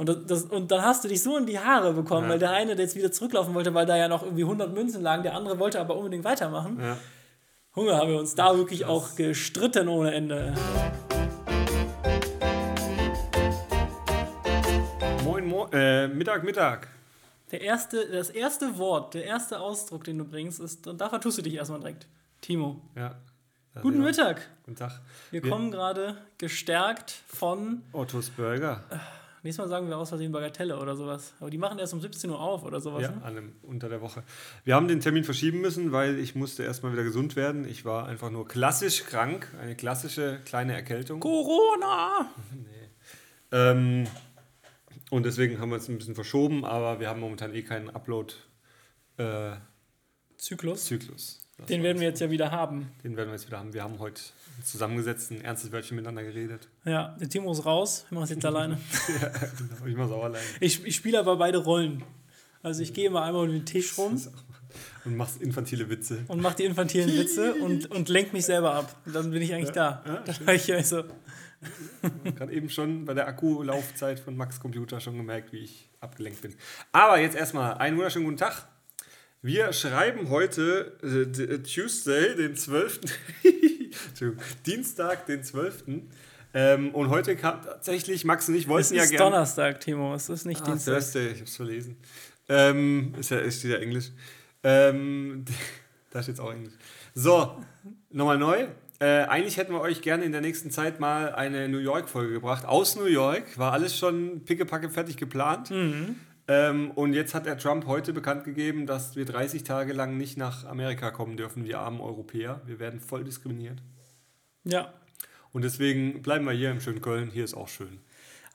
Und, das, das, und dann hast du dich so in die Haare bekommen, ja. weil der eine, der jetzt wieder zurücklaufen wollte, weil da ja noch irgendwie 100 Münzen lagen, der andere wollte aber unbedingt weitermachen. Ja. Hunger haben wir uns da wirklich auch gestritten ohne Ende. Moin, moin, äh, Mittag, Mittag. Der erste, das erste Wort, der erste Ausdruck, den du bringst, ist, und da vertust du dich erstmal direkt. Timo. Ja. Guten Mittag. Guten Tag. Wir, wir kommen gerade gestärkt von Ottos Burger. Äh, nächstes Mal sagen wir aus Versehen Bagatelle oder sowas. Aber die machen erst um 17 Uhr auf oder sowas. Ja, ne? an unter der Woche. Wir haben den Termin verschieben müssen, weil ich musste erstmal wieder gesund werden. Ich war einfach nur klassisch krank. Eine klassische kleine Erkältung. Corona! nee. Ähm, und deswegen haben wir es ein bisschen verschoben, aber wir haben momentan eh keinen Upload. Äh, Zyklus. Zyklus. Den werden wir jetzt ja wieder haben. Den werden wir jetzt wieder haben. Wir haben heute zusammengesetzt, ein ernstes Wörtchen miteinander geredet. Ja, der Timo ist raus, wir machen es jetzt alleine. ja, genau, ich mache es auch alleine. Ich, ich spiele aber beide Rollen. Also ich gehe immer einmal um den Tisch rum. Und machst infantile Witze. Und mach die infantilen Witze und, und lenk mich selber ab. Und dann bin ich eigentlich ja, da. Ja, dann war ich also. Gerade eben schon bei der Akkulaufzeit von Max Computer schon gemerkt, wie ich abgelenkt bin. Aber jetzt erstmal einen wunderschönen guten Tag. Wir schreiben heute äh, Tuesday, den 12. Dienstag, den 12. Ähm, und heute kam tatsächlich, Max und ich wollten ja gerne. Es ist Donnerstag, Timo, es ist nicht ah, Dienstag. Thursday, ich hab's verlesen. Ähm, ist ja ist wieder Englisch. Ähm, da steht auch Englisch. So, nochmal neu. Äh, eigentlich hätten wir euch gerne in der nächsten Zeit mal eine New York-Folge gebracht. Aus New York war alles schon pickepacke fertig geplant. Mhm. Ähm, und jetzt hat der Trump heute bekannt gegeben, dass wir 30 Tage lang nicht nach Amerika kommen dürfen, wir armen Europäer. Wir werden voll diskriminiert. Ja. Und deswegen bleiben wir hier im schönen Köln. Hier ist auch schön.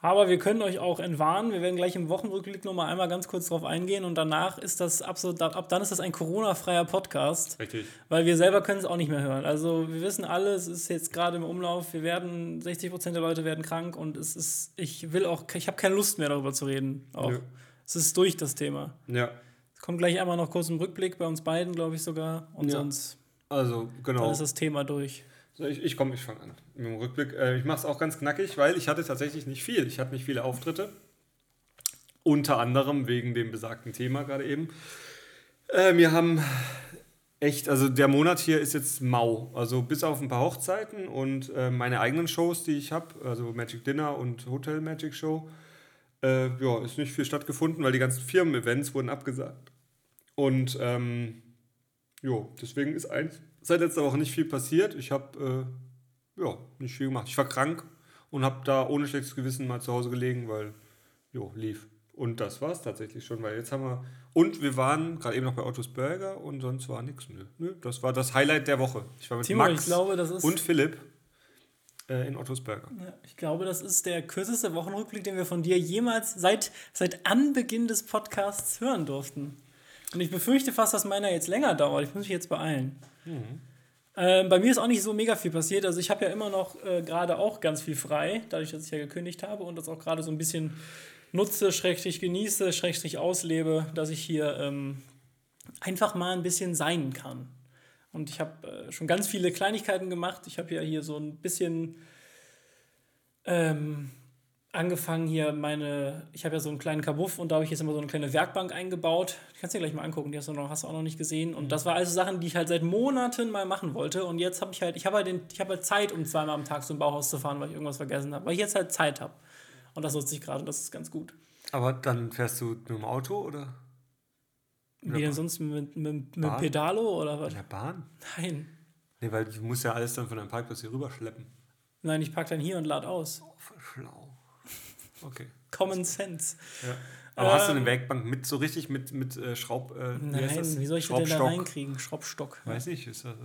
Aber wir können euch auch entwarnen. Wir werden gleich im Wochenrückblick noch mal einmal ganz kurz drauf eingehen und danach ist das absolut, ab dann ist das ein Corona-freier Podcast. Richtig. Weil wir selber können es auch nicht mehr hören. Also wir wissen alle, es ist jetzt gerade im Umlauf, wir werden, 60 Prozent der Leute werden krank und es ist, ich will auch, ich habe keine Lust mehr darüber zu reden. Auch. Ja. Es ist durch das Thema. Ja. Es kommt gleich einmal noch kurz im Rückblick bei uns beiden, glaube ich sogar. Und ja. sonst also, genau. dann ist das Thema durch. So, ich ich komme, ich fange an mit dem Rückblick. Äh, ich mache es auch ganz knackig, weil ich hatte tatsächlich nicht viel. Ich hatte nicht viele Auftritte. Unter anderem wegen dem besagten Thema gerade eben. Äh, wir haben echt, also der Monat hier ist jetzt mau. Also bis auf ein paar Hochzeiten und äh, meine eigenen Shows, die ich habe, also Magic Dinner und Hotel Magic Show, äh, ja, ist nicht viel stattgefunden, weil die ganzen Firmen-Events wurden abgesagt. Und ähm, jo, deswegen ist eins, seit letzter Woche nicht viel passiert. Ich habe äh, ja, nicht viel gemacht. Ich war krank und habe da ohne schlechtes Gewissen mal zu Hause gelegen, weil jo, lief. Und das war es tatsächlich schon, weil jetzt haben wir. Und wir waren gerade eben noch bei Ottos Burger und sonst war nichts. Nö. Nö, das war das Highlight der Woche. Ich war mit Timo, Max glaube, und Philipp äh, in Ottos Burger. Ja, ich glaube, das ist der kürzeste Wochenrückblick, den wir von dir jemals seit, seit Anbeginn des Podcasts hören durften. Und ich befürchte fast, dass meiner jetzt länger dauert. Ich muss mich jetzt beeilen. Mhm. Ähm, bei mir ist auch nicht so mega viel passiert. Also ich habe ja immer noch äh, gerade auch ganz viel frei, dadurch, dass ich ja gekündigt habe und das auch gerade so ein bisschen nutze, schrecklich genieße, schrecklich auslebe, dass ich hier ähm, einfach mal ein bisschen sein kann. Und ich habe äh, schon ganz viele Kleinigkeiten gemacht. Ich habe ja hier so ein bisschen ähm, angefangen hier meine, ich habe ja so einen kleinen Kabuff und da habe ich jetzt immer so eine kleine Werkbank eingebaut. Die kannst du dir gleich mal angucken, die hast du, noch, hast du auch noch nicht gesehen. Und mhm. das war also Sachen, die ich halt seit Monaten mal machen wollte. Und jetzt habe ich halt, ich habe halt, den, ich hab halt Zeit, um zweimal am Tag so ein Bauhaus zu fahren, weil ich irgendwas vergessen habe. Weil ich jetzt halt Zeit habe. Und das nutze ich gerade und das ist ganz gut. Aber dann fährst du mit dem Auto oder? Wie denn sonst mit, mit, mit Pedalo oder was? In der Bahn? Nein. Nee, weil du musst ja alles dann von deinem Parkplatz hier rüberschleppen. Nein, ich park dann hier und lade aus. Oh, schlau. Okay. Common Sense. Ja. Aber ähm, hast du eine Werkbank mit so richtig mit, mit äh, Schraub. Äh, nein, wie soll ich das denn da reinkriegen? Schraubstock. Weiß ich, ist das.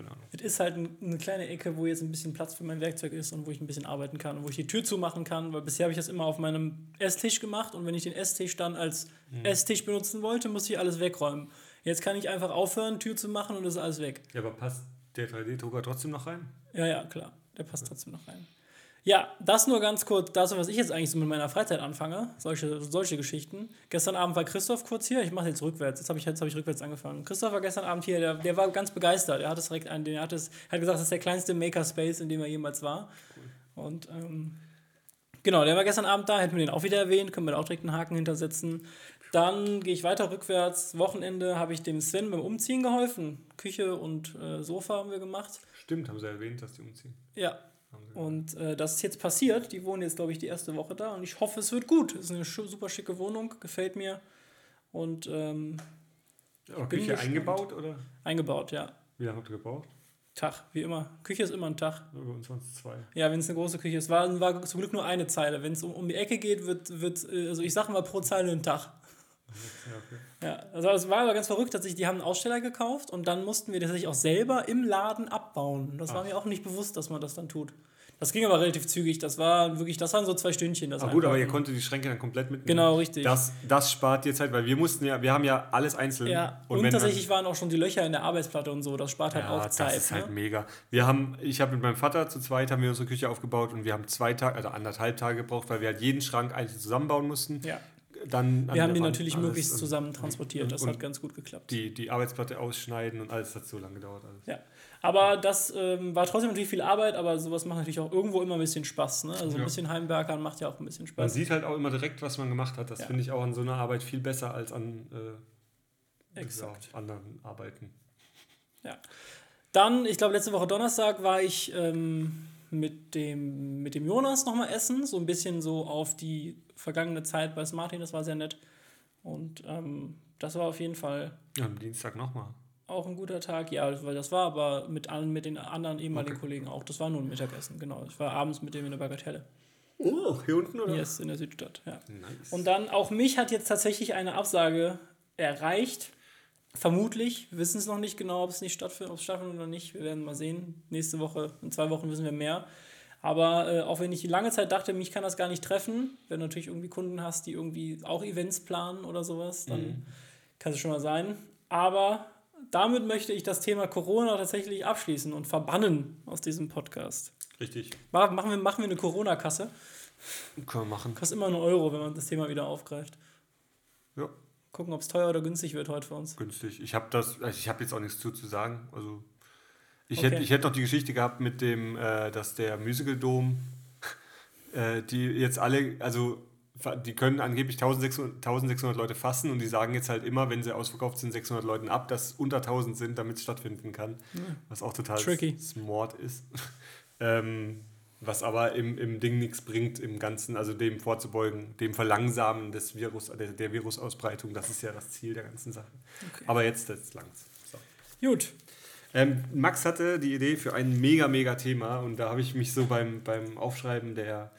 Keine Ahnung. Es ist halt eine kleine Ecke, wo jetzt ein bisschen Platz für mein Werkzeug ist und wo ich ein bisschen arbeiten kann und wo ich die Tür zumachen kann, weil bisher habe ich das immer auf meinem Esstisch gemacht und wenn ich den Esstisch dann als mhm. Esstisch benutzen wollte, musste ich alles wegräumen. Jetzt kann ich einfach aufhören, Tür zu machen und ist alles weg. Ja, aber passt der 3D-Drucker trotzdem noch rein? Ja, ja, klar. Der passt trotzdem noch rein. Ja, das nur ganz kurz dazu, was ich jetzt eigentlich so mit meiner Freizeit anfange. Solche, solche Geschichten. Gestern Abend war Christoph kurz hier. Ich mache jetzt rückwärts. Jetzt habe ich, hab ich rückwärts angefangen. Christoph war gestern Abend hier. Der, der war ganz begeistert. Er hat es direkt an, er hat, es, hat gesagt, das ist der kleinste Makerspace, in dem er jemals war. Und ähm, Genau, der war gestern Abend da, hätten wir den auch wieder erwähnt, können wir da auch direkt einen Haken hintersetzen. Dann gehe ich weiter rückwärts. Wochenende habe ich dem Sven beim Umziehen geholfen. Küche und äh, Sofa haben wir gemacht. Stimmt, haben sie erwähnt, dass die umziehen. Ja. Und äh, das ist jetzt passiert. Die wohnen jetzt, glaube ich, die erste Woche da und ich hoffe, es wird gut. Es ist eine super schicke Wohnung, gefällt mir. Und ähm, Aber Küche gespannt. eingebaut oder? Eingebaut, ja. Wie lange habt ihr gebraucht? Tag, wie immer. Küche ist immer ein Tag. Bei uns waren es zwei. Ja, wenn es eine große Küche ist. War, war zum Glück nur eine Zeile. Wenn es um, um die Ecke geht, wird, wird, äh, also ich sage mal pro Zeile ein Tag. Ja, also es war aber ganz verrückt, dass ich, die haben einen Aussteller gekauft und dann mussten wir das tatsächlich auch selber im Laden abbauen. Das Ach. war mir auch nicht bewusst, dass man das dann tut. Das ging aber relativ zügig. Das war wirklich, das waren so zwei Stündchen. Das ah, gut, aber ihr konntet die Schränke dann komplett mitnehmen. Genau, richtig. Das, das spart dir Zeit, weil wir mussten ja, wir haben ja alles einzeln. Ja, und, und tatsächlich waren auch schon die Löcher in der Arbeitsplatte und so. Das spart halt ja, auch Zeit. Das ist halt ne? mega. Wir haben, ich habe mit meinem Vater zu zweit haben wir unsere Küche aufgebaut und wir haben zwei Tage, also anderthalb Tage gebraucht, weil wir halt jeden Schrank einzeln zusammenbauen mussten. Ja. Dann wir haben die natürlich möglichst zusammen transportiert. Das hat ganz gut geklappt. Die, die Arbeitsplatte ausschneiden und alles hat so lange gedauert. Alles. Ja. Aber das ähm, war trotzdem natürlich viel Arbeit, aber sowas macht natürlich auch irgendwo immer ein bisschen Spaß. Ne? Also ja. ein bisschen Heimwerkern macht ja auch ein bisschen Spaß. Man sieht halt auch immer direkt, was man gemacht hat. Das ja. finde ich auch an so einer Arbeit viel besser als an äh, anderen Arbeiten. Ja. Dann, ich glaube, letzte Woche Donnerstag war ich ähm, mit, dem, mit dem Jonas nochmal essen. So ein bisschen so auf die vergangene Zeit bei Martin. Das war sehr nett. Und ähm, das war auf jeden Fall. Ja, am Dienstag nochmal auch ein guter Tag. Ja, weil das war aber mit, allen, mit den anderen ehemaligen okay. Kollegen auch. Das war nur ein Mittagessen, genau. Ich war abends mit dem in der Bagatelle. Oh, hier unten, oder? Yes, in der Südstadt, ja. Nice. Und dann, auch mich hat jetzt tatsächlich eine Absage erreicht. Vermutlich, wir wissen es noch nicht genau, ob es nicht stattfindet, ob es stattfindet oder nicht. Wir werden mal sehen. Nächste Woche, in zwei Wochen wissen wir mehr. Aber äh, auch wenn ich lange Zeit dachte, mich kann das gar nicht treffen, wenn du natürlich irgendwie Kunden hast, die irgendwie auch Events planen oder sowas, dann mhm. kann es schon mal sein. Aber damit möchte ich das Thema Corona tatsächlich abschließen und verbannen aus diesem Podcast. Richtig. Machen wir, machen wir eine Corona-Kasse. Können wir machen. Kostet immer einen Euro, wenn man das Thema wieder aufgreift. Ja. Gucken, ob es teuer oder günstig wird heute für uns. Günstig. Ich habe das, also ich habe jetzt auch nichts zu, zu sagen. Also ich okay. hätte ich noch die Geschichte gehabt mit dem, äh, dass der Musical Dome, äh, die jetzt alle, also die können angeblich 1600, 1600 Leute fassen und die sagen jetzt halt immer, wenn sie ausverkauft sind, 600 Leuten ab, dass unter 1000 sind, damit es stattfinden kann. Ja. Was auch total Tricky. smart ist. ähm, was aber im, im Ding nichts bringt, im Ganzen, also dem vorzubeugen, dem Verlangsamen des Virus, der, der Virusausbreitung, das ist ja das Ziel der ganzen Sache. Okay. Aber jetzt, jetzt lang's. So. Gut. Ähm, Max hatte die Idee für ein mega, mega Thema und da habe ich mich so beim, beim Aufschreiben der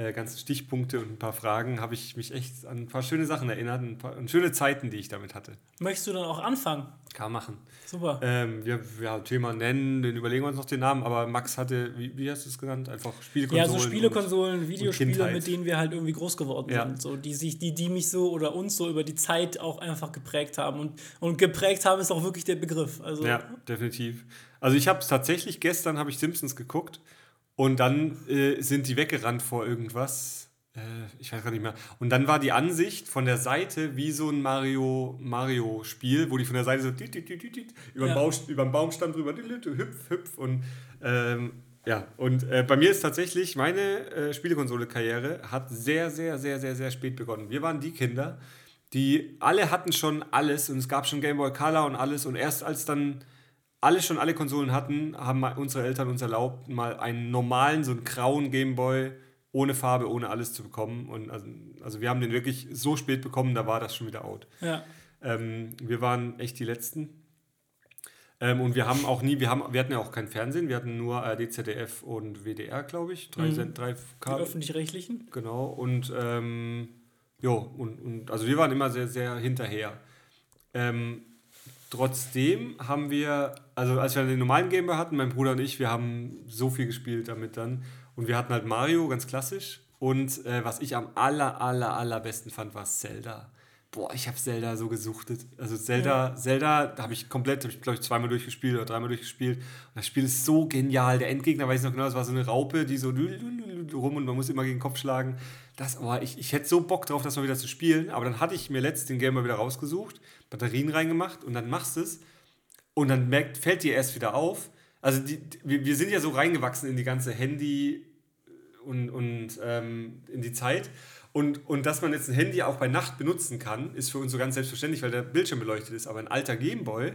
äh, ganzen Stichpunkte und ein paar Fragen habe ich mich echt an ein paar schöne Sachen erinnert, ein paar und schöne Zeiten, die ich damit hatte. Möchtest du dann auch anfangen? Kann machen. Super. Ähm, wir, wir Thema nennen, dann überlegen wir uns noch den Namen, aber Max hatte, wie, wie hast du es genannt? Einfach Spielekonsolen. Ja, so Spielekonsolen, und, Videospiele, und mit denen wir halt irgendwie groß geworden ja. sind. So, die, sich, die, die mich so oder uns so über die Zeit auch einfach geprägt haben. Und, und geprägt haben ist auch wirklich der Begriff. Also, ja, definitiv. Also ich habe es tatsächlich, gestern habe ich Simpsons geguckt und dann äh, sind die weggerannt vor irgendwas. Äh, ich weiß gar nicht mehr. Und dann war die Ansicht von der Seite wie so ein Mario, Mario-Spiel, wo die von der Seite so über, ja. den, Baum, über den Baumstamm drüber hüpf, hüpf. Und ähm, ja, und äh, bei mir ist tatsächlich meine äh, Spielekonsole-Karriere hat sehr, sehr, sehr, sehr, sehr spät begonnen. Wir waren die Kinder, die alle hatten schon alles und es gab schon Game Boy Color und alles und erst als dann alle schon alle Konsolen hatten, haben unsere Eltern uns erlaubt, mal einen normalen, so einen grauen Gameboy ohne Farbe, ohne alles zu bekommen. Und also, also wir haben den wirklich so spät bekommen, da war das schon wieder out. Ja. Ähm, wir waren echt die Letzten. Ähm, und wir haben auch nie, wir, haben, wir hatten ja auch kein Fernsehen, wir hatten nur ARD, ZDF und WDR, glaube ich. Drei, mhm. drei Die öffentlich-rechtlichen. Genau. Und ähm, jo, und, und also wir waren immer sehr, sehr hinterher. Ähm, Trotzdem haben wir, also als wir den normalen Gameboy hatten, mein Bruder und ich, wir haben so viel gespielt damit dann. Und wir hatten halt Mario, ganz klassisch. Und äh, was ich am aller, aller, allerbesten fand, war Zelda. Boah, ich habe Zelda so gesuchtet. Also Zelda, ja. Zelda, da habe ich komplett, habe ich glaube ich zweimal durchgespielt oder dreimal durchgespielt. Und das Spiel ist so genial. Der Endgegner, weiß ich noch genau, das war so eine Raupe, die so rum und man muss immer gegen den Kopf schlagen. Das, oh, ich, ich hätte so Bock drauf, das mal wieder zu spielen. Aber dann hatte ich mir letztens den Gamer wieder rausgesucht Batterien reingemacht und dann machst du es und dann merkt, fällt dir erst wieder auf. Also die, wir, wir sind ja so reingewachsen in die ganze Handy- und, und ähm, in die Zeit. Und, und dass man jetzt ein Handy auch bei Nacht benutzen kann, ist für uns so ganz selbstverständlich, weil der Bildschirm beleuchtet ist. Aber ein alter Gameboy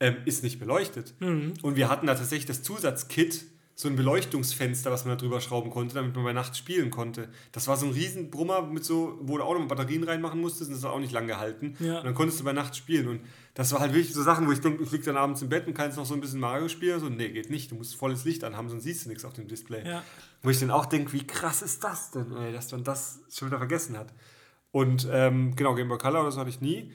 ähm, ist nicht beleuchtet. Mhm. Und wir hatten da tatsächlich das Zusatzkit, so ein Beleuchtungsfenster, was man da drüber schrauben konnte, damit man bei Nacht spielen konnte. Das war so ein riesen Brummer, mit so, wo du auch noch Batterien reinmachen musstest und das hat auch nicht lang gehalten. Ja. Und dann konntest du bei Nacht spielen. Und das war halt wirklich so Sachen, wo ich denke, ich liege dann abends im Bett und kann jetzt noch so ein bisschen Mario spielen. So, nee, geht nicht. Du musst volles Licht anhaben, sonst siehst du nichts auf dem Display. Ja. Wo ich dann auch denke, wie krass ist das denn, ey, dass man das schon wieder vergessen hat. Und ähm, genau, Game Boy Color, das hatte ich nie.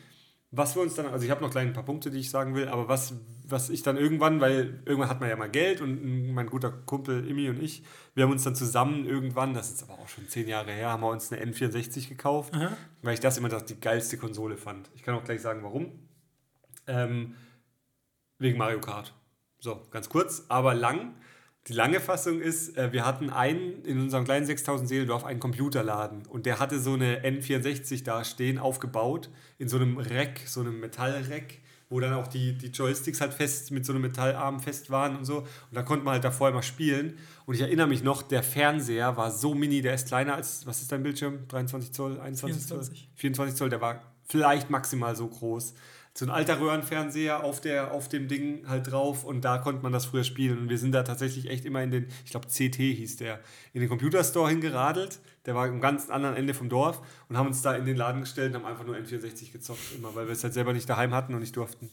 Was wir uns dann, also ich habe noch gleich ein paar Punkte, die ich sagen will, aber was, was ich dann irgendwann, weil irgendwann hat man ja mal Geld und mein guter Kumpel Imi und ich, wir haben uns dann zusammen irgendwann, das ist aber auch schon zehn Jahre her, haben wir uns eine N64 gekauft, Aha. weil ich das immer das die geilste Konsole fand. Ich kann auch gleich sagen, warum. Ähm, wegen Mario Kart. So, ganz kurz, aber lang. Die lange Fassung ist, äh, wir hatten einen in unserem kleinen 6000 Seelendorf einen Computerladen und der hatte so eine N64 da stehen, aufgebaut, in so einem Rack, so einem Metallrack, wo dann auch die, die Joysticks halt fest mit so einem Metallarm fest waren und so. Und da konnte man halt davor immer spielen. Und ich erinnere mich noch, der Fernseher war so mini, der ist kleiner als, was ist dein Bildschirm? 23 Zoll, 21 24. Zoll? 24 Zoll, der war vielleicht maximal so groß so ein alter Röhrenfernseher auf, der, auf dem Ding halt drauf und da konnte man das früher spielen. Und wir sind da tatsächlich echt immer in den, ich glaube CT hieß der, in den Computerstore hingeradelt. Der war am ganz anderen Ende vom Dorf und haben uns da in den Laden gestellt und haben einfach nur N64 gezockt, immer, weil wir es halt selber nicht daheim hatten und nicht durften.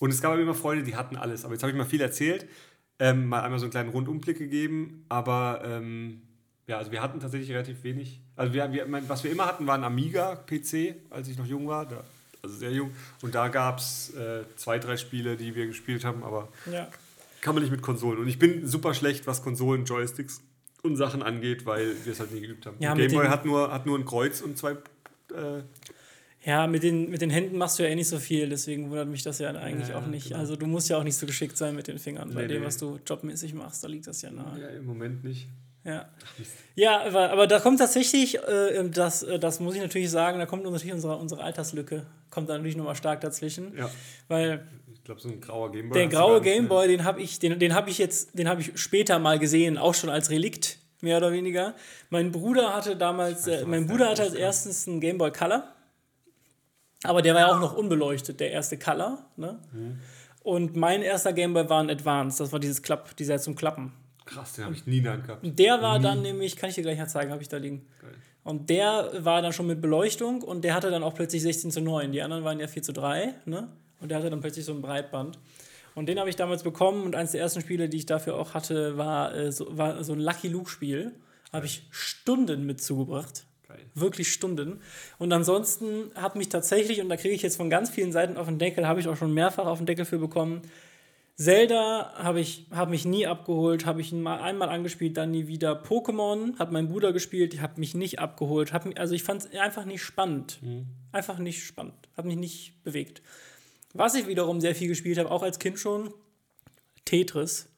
Und es gab immer Freunde, die hatten alles. Aber jetzt habe ich mal viel erzählt, ähm, mal einmal so einen kleinen Rundumblick gegeben, aber ähm, ja, also wir hatten tatsächlich relativ wenig. Also wir, wir, was wir immer hatten, war ein Amiga-PC, als ich noch jung war. Da also sehr jung. Und da gab es äh, zwei, drei Spiele, die wir gespielt haben, aber ja. kann man nicht mit Konsolen. Und ich bin super schlecht, was Konsolen, Joysticks und Sachen angeht, weil wir es halt nie geübt haben. Ja, Gameboy hat nur, hat nur ein Kreuz und zwei. Äh, ja, mit den, mit den Händen machst du ja eh nicht so viel, deswegen wundert mich das ja eigentlich ja, auch nicht. Genau. Also du musst ja auch nicht so geschickt sein mit den Fingern. Bei nee, dem, nee. was du jobmäßig machst, da liegt das ja nahe. Ja, im Moment nicht. Ja, ja aber, aber da kommt tatsächlich, äh, das, äh, das muss ich natürlich sagen, da kommt natürlich unsere, unsere Alterslücke, kommt da natürlich nochmal stark dazwischen. Ja. Weil ich glaube, so ein grauer Gameboy. Der graue Gameboy, den habe ich, den, den habe ich jetzt, den habe ich später mal gesehen, auch schon als Relikt, mehr oder weniger. Mein Bruder hatte damals, äh, mein Bruder hatte als erstes einen Gameboy Color. Aber der war ja auch noch unbeleuchtet, der erste Color. Ne? Mhm. Und mein erster Gameboy war ein Advanced, das war dieses Klapp, dieser zum Klappen. Krass, den habe ich nie in der Hand gehabt. Der war nie. dann nämlich, kann ich dir gleich mal zeigen, habe ich da liegen. Geil. Und der war dann schon mit Beleuchtung und der hatte dann auch plötzlich 16 zu 9. Die anderen waren ja 4 zu 3, ne? Und der hatte dann plötzlich so ein Breitband. Und den habe ich damals bekommen und eines der ersten Spiele, die ich dafür auch hatte, war, äh, so, war so ein Lucky Luke-Spiel. Habe ich Stunden mit zugebracht. Geil. Wirklich Stunden. Und ansonsten hat mich tatsächlich, und da kriege ich jetzt von ganz vielen Seiten auf den Deckel, habe ich auch schon mehrfach auf den Deckel für bekommen, Zelda habe ich hab mich nie abgeholt, habe ich mal einmal angespielt, dann nie wieder. Pokémon hat mein Bruder gespielt, habe mich nicht abgeholt. Hab, also ich fand es einfach nicht spannend. Mhm. Einfach nicht spannend. Hat mich nicht bewegt. Was ich wiederum sehr viel gespielt habe, auch als Kind schon, Tetris.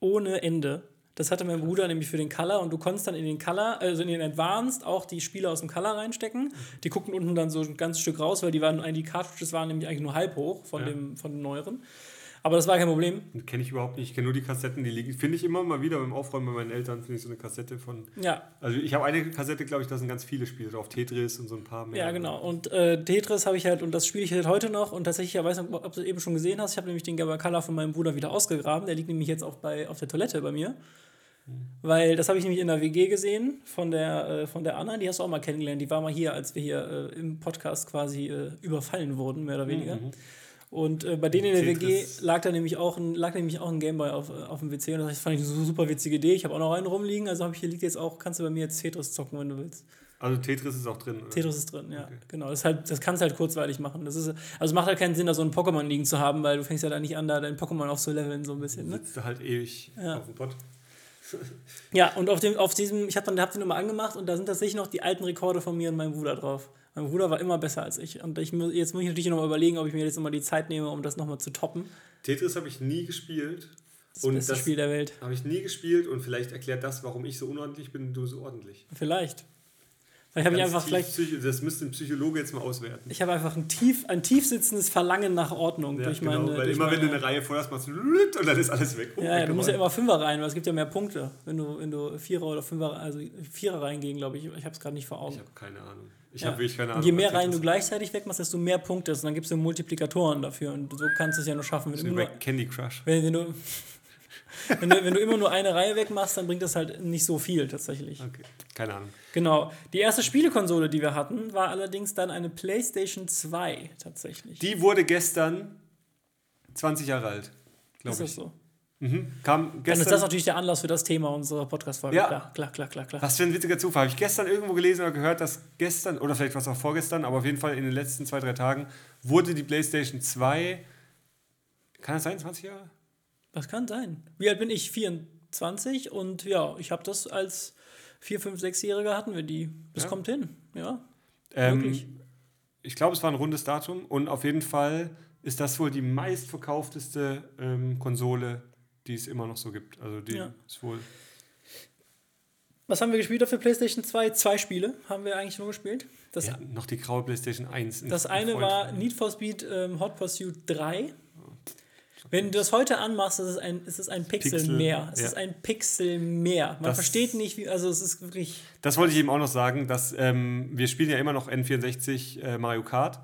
Ohne Ende. Das hatte mein Bruder nämlich für den Color und du konntest dann in den Color, also in den Advanced auch die Spiele aus dem Color reinstecken. Die guckten unten dann so ein ganzes Stück raus, weil die waren, die Cartridges waren nämlich eigentlich nur halb hoch von, ja. dem, von dem neueren. Aber das war kein Problem. Kenne ich überhaupt nicht. Ich kenne nur die Kassetten, die liegen. Finde ich immer mal wieder beim Aufräumen bei meinen Eltern, finde ich so eine Kassette von. Ja. Also ich habe eine Kassette, glaube ich, da sind ganz viele Spiele drauf. Tetris und so ein paar mehr. Ja, genau. Und äh, Tetris habe ich halt, und das spiele ich halt heute noch. Und tatsächlich, ich weiß nicht, ob du es eben schon gesehen hast, ich habe nämlich den Color von meinem Bruder wieder ausgegraben. Der liegt nämlich jetzt auch bei, auf der Toilette bei mir. Weil das habe ich nämlich in der WG gesehen von der, äh, von der Anna, die hast du auch mal kennengelernt. Die war mal hier, als wir hier äh, im Podcast quasi äh, überfallen wurden, mehr oder weniger. Mhm. Und äh, bei denen in der WG lag da nämlich auch ein, lag nämlich auch ein Gameboy auf, äh, auf dem WC und das fand ich eine super witzige Idee. Ich habe auch noch einen rumliegen, also habe ich hier liegt jetzt auch, kannst du bei mir jetzt Tetris zocken, wenn du willst. Also Tetris ist auch drin. Oder? Tetris ist drin, ja. Okay. Genau. Das, halt, das kannst du halt kurzweilig machen. Das ist, also es macht halt keinen Sinn, da so ein Pokémon liegen zu haben, weil du fängst ja da nicht an, da dein Pokémon aufzuleveln, so ein bisschen. Ne? Sitzt du halt ewig ja. auf dem Pott. Ja, und auf, dem, auf diesem, ich habe dann hab den nochmal angemacht und da sind tatsächlich noch die alten Rekorde von mir und meinem Bruder drauf. Mein Bruder war immer besser als ich. Und ich, jetzt muss ich natürlich noch mal überlegen, ob ich mir jetzt nochmal die Zeit nehme, um das nochmal zu toppen. Tetris habe ich nie gespielt. Das und beste das Spiel der Welt. Habe ich nie gespielt und vielleicht erklärt das, warum ich so unordentlich bin und du so ordentlich. Vielleicht. Vielleicht habe ich einfach vielleicht. Das müsste ein Psychologe jetzt mal auswerten. Ich habe einfach ein tief, ein tief sitzendes Verlangen nach Ordnung Ja, durch genau, meine. weil durch immer wenn du meine, eine Reihe voll hast, machst du und dann ist alles weg. Oh, ja, ja, du musst ja immer Fünfer rein, weil es gibt ja mehr Punkte, wenn du, wenn du Vierer oder Fünfer, also Vierer reingehen, glaube ich. Ich habe es gerade nicht vor Augen. Ich habe keine Ahnung. Ich Ja. habe wirklich keine Und Ahnung. je mehr Reihen du gleichzeitig wegmachst, desto mehr Punkte. Und dann gibt es ja Multiplikatoren dafür. Und so kannst du es ja nur schaffen. Wenn, du nur, Candy Crush. wenn, wenn, du, wenn, du, wenn du immer nur eine Reihe wegmachst, dann bringt das halt nicht so viel tatsächlich. Okay, keine Ahnung. Genau. Die erste Spielekonsole, die wir hatten, war allerdings dann eine PlayStation 2 tatsächlich. Die wurde gestern 20 Jahre alt, ist glaube das ich. so? Mhm. Kam Dann gestern. ist das natürlich der Anlass für das Thema unserer Podcast-Folge. Ja. Klar, klar, klar, klar, klar. Was für ein witziger Zufall. Habe ich gestern irgendwo gelesen oder gehört, dass gestern, oder vielleicht war es auch vorgestern, aber auf jeden Fall in den letzten zwei, drei Tagen wurde die PlayStation 2, kann das sein, 20 Jahre? Das kann sein. Wie alt bin ich? 24 und ja, ich habe das als 4, 5, 6-Jähriger hatten wir die. Das Ja. kommt hin, ja. Ähm, Wirklich? ich glaube, es war ein rundes Datum und auf jeden Fall ist das wohl die meistverkaufteste ähm, Konsole, die es immer noch so gibt. Also die Ja. ist wohl. Was haben wir gespielt auf der PlayStation 2? Zwei Spiele haben wir eigentlich nur gespielt. Das, hatten noch die graue PlayStation 1. Ein- das ein eine war. Need for Speed ähm, Hot Pursuit 3. Wenn du das heute anmachst, ist es ein, ist es ein Pixel, Pixel, mehr. Es ja. ist ein Pixel mehr. Man Das- versteht nicht, wie, also es ist wirklich. Das wollte ich eben auch noch sagen, dass ähm, wir spielen ja immer noch N64 äh, Mario Kart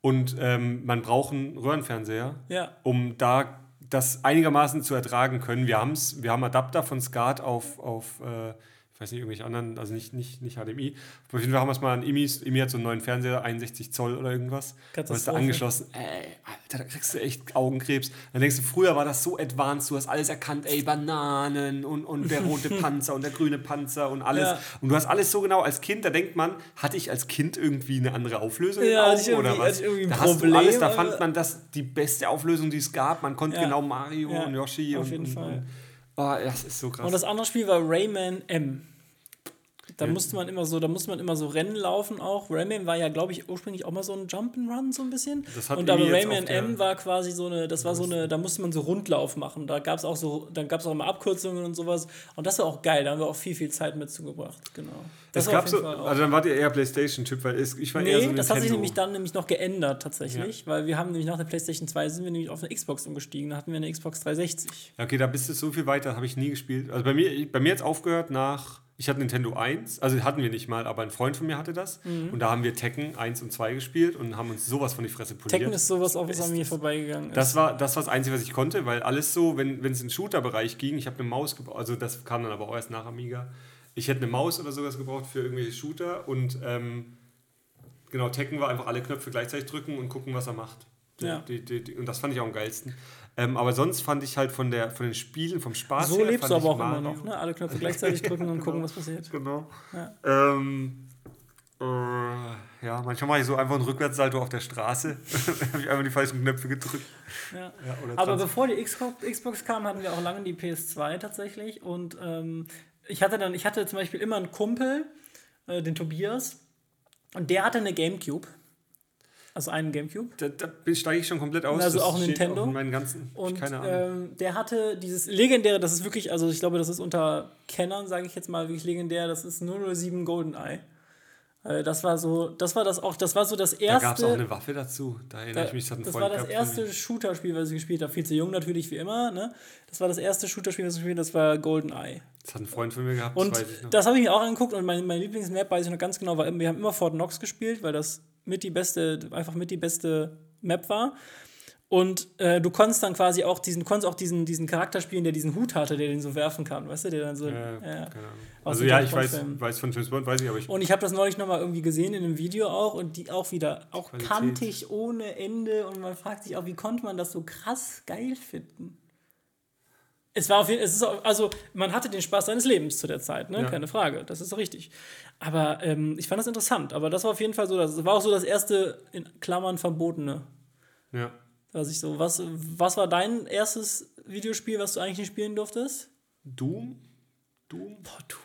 und ähm, man braucht einen Röhrenfernseher, Ja. um da das einigermaßen zu ertragen können. Wir, haben's, wir haben Adapter von SCART auf, auf äh, ich weiß nicht, irgendwelche anderen, also nicht, nicht, nicht HDMI. Auf jeden Fall haben wir es mal an Imis. Imi hat so einen neuen Fernseher, 61 Zoll oder irgendwas. Und ist da angeschlossen. Ey, Alter, da kriegst du echt Augenkrebs. Dann denkst du, früher war das so advanced, du hast alles erkannt, ey, Bananen und, und der rote Panzer und der grüne Panzer und alles. Ja. Und du hast alles so genau als Kind, da denkt man, hatte ich als Kind irgendwie eine andere Auflösung Ja, Augen oder was? da hast Problem, du alles, da fand man das die beste Auflösung, die es gab. Man konnte Ja. genau Mario und Yoshi auf und, jeden und, Fall. Und, oh, das ist so krass. Und das andere Spiel war Rayman M. Da musste man immer so, da musste man immer so Rennen laufen auch. Rayman war ja, glaube ich, ursprünglich auch mal so ein Jump'n'Run so ein bisschen. Das hat und aber Rayman M war quasi so eine, das war so eine, da musste man so Rundlauf machen. Da gab es auch so, dann gab es auch immer Abkürzungen und sowas. Und das war auch geil. Da haben wir auch viel, viel Zeit mit zugebracht. Genau. Das es gab so, also dann wart ihr eher Playstation-Typ, weil es, ich war Nee, eher so das hat sich nämlich dann nämlich noch geändert tatsächlich, weil wir haben nämlich nach der PlayStation 2 sind wir nämlich auf eine Xbox umgestiegen, da hatten wir eine Xbox 360. Ja, Okay, da bist du so viel weiter, habe ich nie gespielt. Also bei mir, bei mir jetzt aufgehört nach, ich hatte Nintendo 1, also hatten wir nicht mal, aber ein Freund von mir hatte das. Mhm. Und da haben wir Tekken 1 und 2 gespielt und haben uns sowas von die Fresse poliert. Tekken ist sowas auch, was an mir vorbeigegangen ist. Das war, das war das Einzige, was ich konnte, weil alles so, wenn wenn es in den Shooter-Bereich ging, ich habe eine Maus gebraucht, also das kam dann aber auch erst nach Amiga. Ich hätte eine Maus oder sowas gebraucht für irgendwelche Shooter und ähm, genau, Tekken war einfach alle Knöpfe gleichzeitig drücken und gucken, was er macht. Ja. Die, die, die, und das fand ich auch am geilsten. Ähm, aber sonst fand ich halt von, der, von den Spielen, vom Spaß so her, lebst du aber auch immer Mario- noch, ne? Alle Knöpfe gleichzeitig drücken und gucken, was passiert. Genau. Ja. Ähm, äh, ja, manchmal mache ich so einfach einen Rückwärtssalto auf der Straße. habe ich einfach die falschen Knöpfe gedrückt. Ja. Ja, Aber bevor die Xbox, Xbox kam, hatten wir auch lange die PS2 tatsächlich. Und ähm, ich hatte dann, ich hatte zum Beispiel immer einen Kumpel, äh, den Tobias, und der hatte eine Gamecube. Also einen Gamecube. Da, da steige ich schon komplett aus. Also Das auch Nintendo? auf meinen ganzen, Und keine Ahnung. ähm, der hatte dieses legendäre, das ist wirklich, also ich glaube, das ist unter Kennern, sage ich jetzt mal, wirklich legendär, das ist 007 GoldenEye. Äh, Das war so, das war das auch, das war so das da gab es auch erste. eine Waffe dazu. Da erinnere ich mich, das das war das erste. Shooter-Spiel, was ich gespielt habe. Viel zu jung natürlich, wie immer. Ne? Das war das erste Shooter-Spiel, was ich gespielt habe, das war GoldenEye. Das hat ein Freund von mir gehabt, Und das das habe ich mir auch angeguckt und mein, mein Lieblingsmap weiß ich noch ganz genau, war, wir haben immer Fort Knox gespielt, weil das mit die beste, einfach mit die beste Map war. Und äh, du konntest dann quasi auch diesen, konntest auch diesen, diesen Charakter spielen, der diesen Hut hatte, der den so werfen kann, weißt du, der dann so. Äh, ja. Aus Also ja, ich weiß, weiß von James Bond, weiß ich, aber ich. Und ich habe das neulich nochmal irgendwie gesehen in einem Video auch und die auch wieder, auch Qualität. kantig ohne Ende und man fragt sich auch, wie konnte man das so krass geil finden? Es war auf jeden es ist auch, also man hatte den Spaß seines Lebens zu der Zeit, ne? Ja. Keine Frage, das ist so richtig. Aber ähm, ich fand das interessant, aber das war auf jeden Fall so, das war auch so das erste, in Klammern, verbotene, Ja. was ich so, was, was war dein erstes Videospiel, was du eigentlich nicht spielen durftest? Doom? Doom? Boah, du.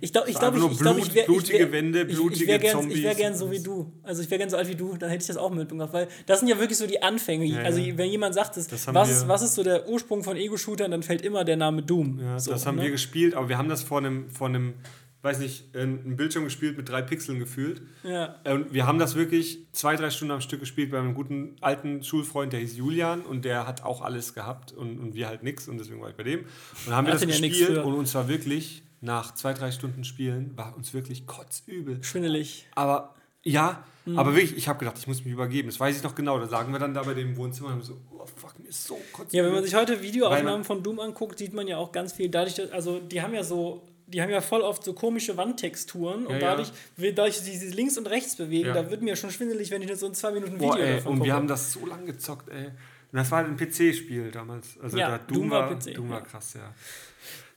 Ich glaube, ich glaube, ich, ich, glaub, ich wäre blutige ich wär, Wände, ich, ich blutige wäre gern, ich Zombies wär gern und so wie du. Also ich wäre gern so alt wie du, dann hätte ich das auch mitgemacht, weil das sind ja wirklich so die Anfänge. Ja, also ja. wenn jemand sagt, das, was, ist, was ist so der Ursprung von Ego-Shootern, dann fällt immer der Name Doom. Ja, so, das haben ne? wir gespielt, aber wir haben das vor einem, vor einem weiß nicht, einen Bildschirm gespielt mit drei Pixeln gefühlt. Ja. Und wir haben das wirklich zwei, drei Stunden am Stück gespielt bei einem guten alten Schulfreund, der hieß Julian und der hat auch alles gehabt und, und wir halt nichts und deswegen war ich bei dem. Und dann haben wir das ja gespielt für. und uns war wirklich, nach zwei, drei Stunden Spielen, war uns wirklich kotzübel. Schwindelig. Aber ja, Mhm. aber wirklich, ich habe gedacht, ich muss mich übergeben. Das weiß ich noch genau. Da lagen wir dann da bei dem Wohnzimmer und haben so, oh fuck, mir ist so kotzübel. Ja, wenn man sich heute Videoaufnahmen von Doom anguckt, sieht man ja auch ganz viel. Dadurch, dass, also die haben ja so, die haben ja voll oft so komische Wandtexturen und Ja, ja. dadurch, wie- dadurch, dass sie sich links und rechts bewegen, Ja. da wird mir schon schwindelig, wenn ich nur so ein zwei Minuten Video Boah, ey, davon und gucke. wir haben das so lange gezockt, ey. Und das war ein PC-Spiel damals. Also Ja, da Doom, Doom war PC, Doom war ja. krass, ja.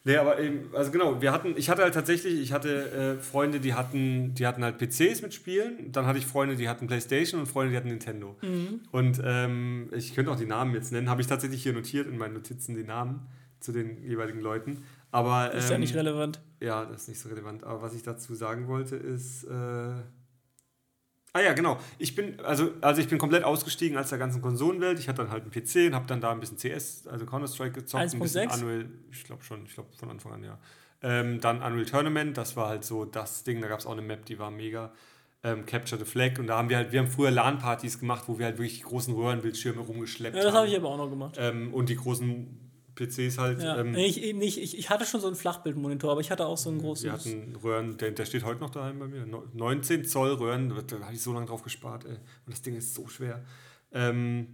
Nee, aber eben, also genau, wir hatten, ich hatte halt tatsächlich, ich hatte äh, Freunde, die hatten, die hatten halt PCs mit Spielen, dann hatte ich Freunde, die hatten Playstation und Freunde, die hatten Nintendo. Mhm. Und ähm, ich könnte auch die Namen jetzt nennen, habe ich tatsächlich hier notiert in meinen Notizen die Namen zu den jeweiligen Leuten. Aber ist ja ähm, nicht relevant. ja, das ist nicht so relevant. Aber was ich dazu sagen wollte, ist. Äh ah ja, genau. Ich bin, also, also ich bin komplett ausgestiegen aus der ganzen Konsolenwelt. Ich hatte dann halt einen PC und habe dann da ein bisschen CS, also Counter-Strike gezockt. ein bisschen 1.6? Unreal, ich glaube schon, ich glaube von Anfang an, ja. Ähm, dann Unreal Tournament, das war halt so das Ding, da gab es auch eine Map, die war mega. Ähm, Capture the Flag und da haben wir halt, wir haben früher LAN-Partys gemacht, wo wir halt wirklich die großen Röhrenbildschirme rumgeschleppt Ja, das haben. habe ich aber auch noch gemacht. ähm, und die großen PCs halt. Ja. Ähm, ich, nicht, ich, ich hatte schon so einen Flachbildmonitor, aber ich hatte auch so einen großen. Wir hatten Röhren, der, der steht heute noch daheim bei mir. No- 19 Zoll Röhren, da, da habe ich so lange drauf gespart, ey. Und das Ding ist so schwer. Ähm,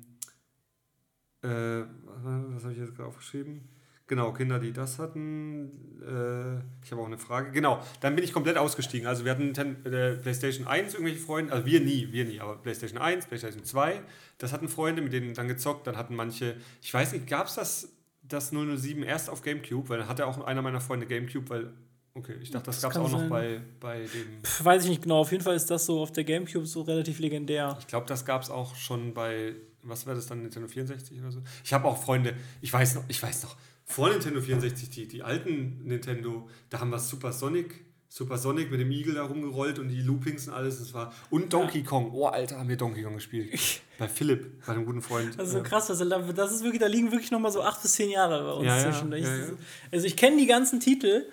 äh, was was habe ich jetzt gerade aufgeschrieben? Genau, Kinder, die das hatten. Äh, ich habe auch eine Frage. Genau, dann bin ich komplett ausgestiegen. Also wir hatten Ten, äh, PlayStation 1 irgendwelche Freunde, also wir nie, wir nie, aber PlayStation 1, PlayStation 2, das hatten Freunde, mit denen dann gezockt. Dann hatten manche, ich weiß nicht, gab es das, das 007 erst auf Gamecube? Weil dann hatte auch einer meiner Freunde Gamecube, weil, okay, ich dachte, das, Das gab es auch noch sein. bei, bei dem. Pff, weiß ich nicht genau. Auf jeden Fall ist das so auf der Gamecube so relativ legendär. Ich glaube, das gab es auch schon bei, was war das dann, Nintendo 64 oder so? Ich habe auch Freunde, ich weiß noch, ich weiß noch, vor Nintendo 64, die, die alten Nintendo, da haben wir Super Sonic, Super Sonic mit dem Igel da rumgerollt und die Loopings und alles, das war, und Donkey Kong, oh Alter, haben wir Donkey Kong gespielt. bei Philipp, bei einem guten Freund. Das ist so krass, da, das ist wirklich, da liegen wirklich nochmal so acht bis zehn Jahre bei uns Ja, ja, zwischen. Ich, ja, ja. Also ich kenne die ganzen Titel,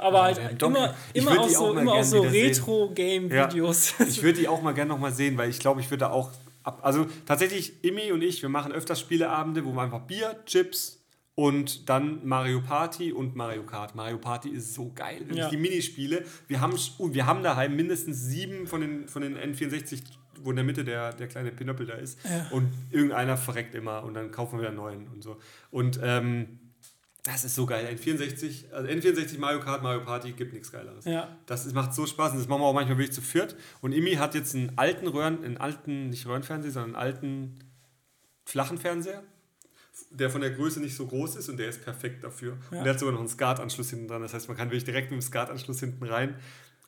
aber halt ja, Donkey- immer, Ich immer aus so, immer aus so. Retro-Game-Videos. Ich würde die auch mal gerne nochmal sehen, weil ich glaube, ich würde da auch. Ab, also tatsächlich, Imi und ich, wir machen öfters Spieleabende, wo wir einfach Bier, Chips und dann Mario Party und Mario Kart. Mario Party ist so geil. Ja. Die Minispiele. Wir haben, wir haben daheim mindestens sieben von den, von den N64, wo in der Mitte der, der kleine Pinöppel da ist. Ja. Und irgendeiner verreckt immer und dann kaufen wir wieder einen neuen und so. Und ähm, das ist so geil. N64, also N64 Mario Kart, Mario Party gibt nichts Geileres. ja. Das ist, macht so Spaß und das machen wir auch manchmal wirklich zu viert. Und Imi hat jetzt einen alten Röhren, einen alten, nicht Röhrenfernseher, sondern einen alten flachen Fernseher, der von der Größe nicht so groß ist und der ist perfekt dafür. Ja. Und der hat sogar noch einen SCART-Anschluss hinten dran. Das heißt, man kann wirklich direkt mit dem SCART-Anschluss hinten rein.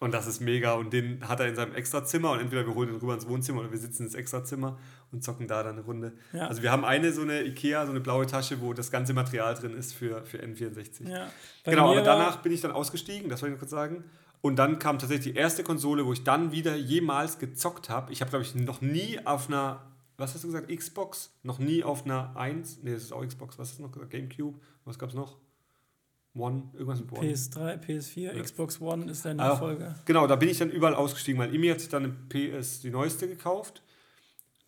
Und das ist mega. Und den hat er in seinem Extrazimmer und entweder wir holen ihn rüber ins Wohnzimmer oder wir sitzen ins Extrazimmer und zocken da dann eine Runde. Ja. Also wir haben eine so eine Ikea, so eine blaue Tasche, wo das ganze Material drin ist für, für N64. ja. Genau, aber danach bin ich dann ausgestiegen, das wollte ich noch kurz sagen. Und dann kam tatsächlich die erste Konsole, wo ich dann wieder jemals gezockt habe. Ich habe, glaube ich, noch nie auf einer, was hast du gesagt, Xbox? Noch nie auf einer 1, nee, das ist auch Xbox, was hast du noch gesagt? Gamecube, was gab es noch? One, irgendwas mit One. PS3, PS4, Ja. Xbox One ist der Ah, Nachfolger. Genau, da bin ich dann überall ausgestiegen, weil Imi hat sich dann eine PS, die neueste, gekauft.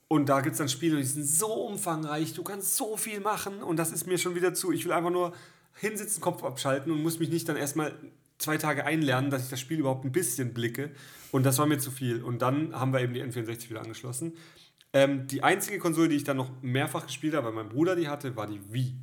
Und da gibt es dann Spiele, die sind so umfangreich, du kannst so viel machen und das ist mir schon wieder zu. Ich will einfach nur hinsitzen, Kopf abschalten und muss mich nicht dann erstmal zwei Tage einlernen, dass ich das Spiel überhaupt ein bisschen blicke. Und das war mir zu viel. Und dann haben wir eben die N64 wieder angeschlossen. Ähm, die einzige Konsole, die ich dann noch mehrfach gespielt habe, weil mein Bruder die hatte, war die Wii.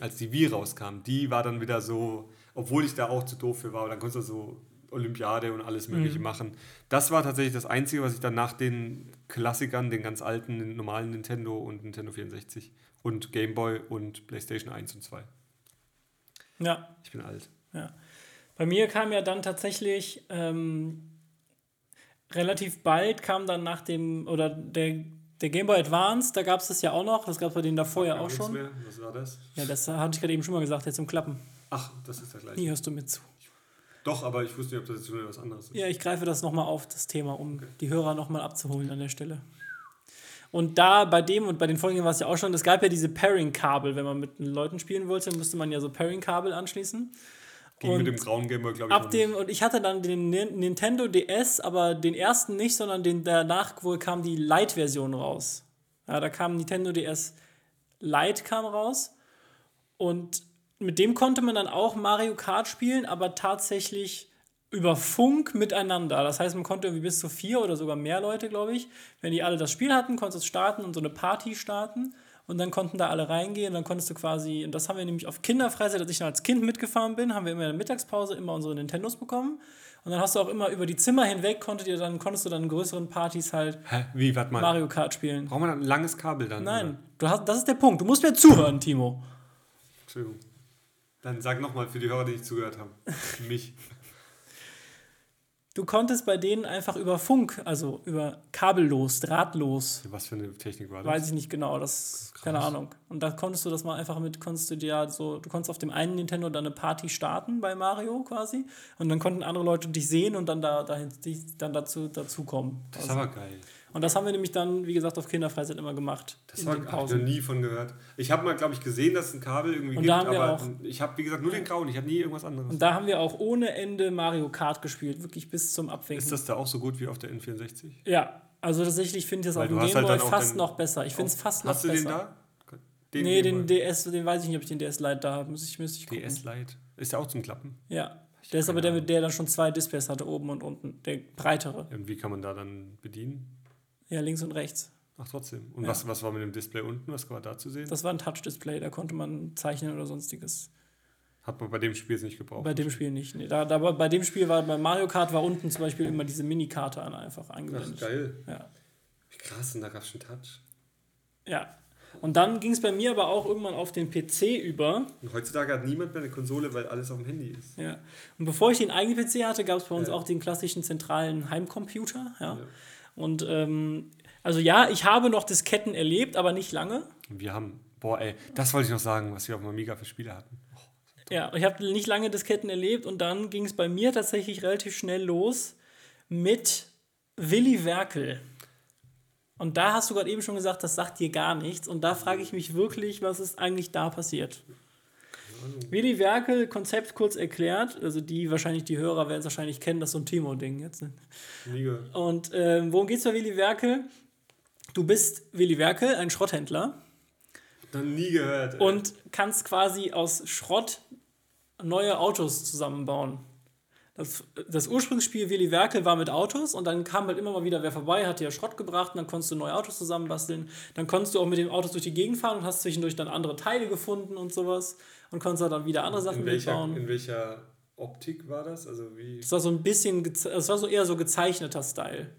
Als die Wii rauskam, die war dann wieder so, obwohl ich da auch zu doof für war, aber dann konntest du so Olympiade und alles Mögliche machen. Das war tatsächlich das Einzige, was ich dann nach den Klassikern, den ganz alten, den normalen Nintendo und Nintendo 64 und Game Boy und PlayStation 1 und 2. Ja, Ich bin alt. ja. Bei mir kam ja dann tatsächlich ähm, relativ bald kam dann nach dem, oder der, der Game Boy Advance, da gab es das ja auch noch, das gab es bei denen davor ja auch schon. Mehr. Was war das? Ja, das hatte ich gerade eben schon mal gesagt, jetzt zum Klappen. Ach, das ist der gleiche. Nie hörst du mit zu. Doch, aber ich wusste nicht, ob das jetzt schon was anderes ist. Ja, ich greife das nochmal auf, das Thema, um die Hörer nochmal abzuholen an der Stelle. Und da bei dem und bei den Folgen war es ja auch schon, es gab ja diese Pairing-Kabel, wenn man mit Leuten spielen wollte, musste man ja so Pairing-Kabel anschließen. Ging Und mit dem grauen Gameboy, glaube ich. Ab dem, und ich hatte dann den Ni- Nintendo DS, aber den ersten nicht, sondern den danach wohl kam die Lite-Version raus. Ja, da kam Nintendo DS Lite kam raus. Und mit dem konnte man dann auch Mario Kart spielen, aber tatsächlich über Funk miteinander. Das heißt, man konnte irgendwie bis zu vier oder sogar mehr Leute, glaube ich. Wenn die alle das Spiel hatten, konntest du es starten und so eine Party starten. Und dann konnten da alle reingehen. Und dann konntest du quasi, und das haben wir nämlich auf Kinderfreizeit, als ich dann als Kind mitgefahren bin, haben wir immer in der Mittagspause immer unsere Nintendos bekommen. Und dann hast du auch immer über die Zimmer hinweg, konntet ihr dann, konntest du dann in größeren Partys halt Hä? Wie, warte mal. Mario Kart spielen. Braucht man ein langes Kabel dann? Nein, du hast, das ist der Punkt. Du musst mir zuhören, Timo. Entschuldigung. Dann sag nochmal für die Hörer, die nicht zugehört haben. Mich. Du konntest bei denen einfach über Funk, also über kabellos, drahtlos, Was für eine Technik war das? weiß ich nicht genau, das keine Ahnung. Und da konntest du das mal einfach mit, konntest du dir ja so, du konntest auf dem einen Nintendo dann eine Party starten bei Mario quasi und dann konnten andere Leute dich sehen und dann da dahin, dich dann dazu dazukommen. das ist aber geil. Und das haben wir nämlich dann, wie gesagt, auf Kinderfreizeit immer gemacht. Das in war, den hab ich noch nie von gehört. Ich habe mal, glaube ich, gesehen, dass es ein Kabel irgendwie Und gibt, da haben wir aber auch- ich habe, wie gesagt, nur den grauen. Ich habe nie irgendwas anderes. Und da haben wir auch ohne Ende Mario Kart gespielt, wirklich bis zum Abwinken. ist das da auch so gut wie auf der N64? Ja, also tatsächlich finde ich das Weil auf dem du hast Gameboy halt fast noch besser. Ich finde es fast noch Hast du besser. den da? Den nee, den DS, den weiß ich nicht, ob ich den DS Lite da habe. Muss ich, müsste ich gucken. DS Lite. Ist der auch zum Klappen? Ja. Der ist aber der, der dann schon zwei Displays hatte, oben und unten. Der breitere. Und wie kann man da dann bedienen? Ja, links und rechts. Ach, trotzdem. Und was, was war mit dem Display unten? Was war da zu sehen? Das war ein Touch-Display, da konnte man zeichnen oder sonstiges. Hat man bei dem Spiel jetzt nicht gebraucht. Bei dem Spiel nicht. Nee, da, da, bei dem Spiel war bei Mario Kart war unten zum Beispiel immer diese Minikarte einfach Ach, eingeblendet. geil. Ja. Wie krass, und da gab es schon Touch. ja. Und dann ging es bei mir aber auch irgendwann auf den PC über. Und heutzutage hat niemand mehr eine Konsole, weil alles auf dem Handy ist. Ja. Und bevor ich den eigenen PC hatte, gab es bei uns Ja. auch den klassischen zentralen Heimcomputer. Ja. Ja. Und ähm, also ja, ich habe noch Disketten erlebt, aber nicht lange. Wir haben, boah, ey, das wollte ich noch sagen, was wir auf dem Amiga für Spiele hatten. Ja, ich habe nicht lange Disketten erlebt und dann ging es bei mir tatsächlich relativ schnell los mit Willy Werkel. Und da hast du gerade eben schon gesagt, das sagt dir gar nichts. Und da frage ich mich wirklich, was ist eigentlich da passiert? Willy Werkel, Konzept kurz erklärt, also die wahrscheinlich, die Hörer werden es wahrscheinlich kennen, das ist so ein Timo-Ding jetzt. ne? Und ähm, worum geht es bei Willy Werkel? Du bist Willy Werkel, ein Schrotthändler Noch nie gehört. Ey. und kannst quasi aus Schrott neue Autos zusammenbauen. Das, das Ursprungsspiel Willy Werkel war mit Autos und dann kam halt immer mal wieder wer vorbei, hat dir Schrott gebracht und dann konntest du neue Autos zusammenbasteln. Dann konntest du auch mit den Autos durch die Gegend fahren und hast zwischendurch dann andere Teile gefunden und sowas und konntest dann wieder andere Sachen in, welcher, mitbauen. in welcher Optik war das? Also wie? Das war so ein bisschen, das war so eher so gezeichneter Style.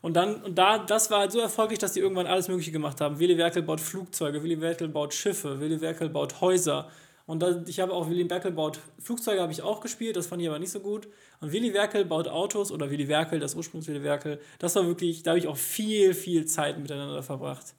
Und dann, und da, das war halt so erfolgreich, dass die irgendwann alles Mögliche gemacht haben. Willy Werkel baut Flugzeuge, Willy Werkel baut Schiffe, Willy Werkel baut Häuser. Und da, ich habe auch Willy Werkel baut Flugzeuge, habe ich auch gespielt, das fand ich aber nicht so gut. Und Willy Werkel baut Autos oder Willy Werkel, das Ursprungs Willy Werkel, das war wirklich, da habe ich auch viel, viel Zeit miteinander verbracht.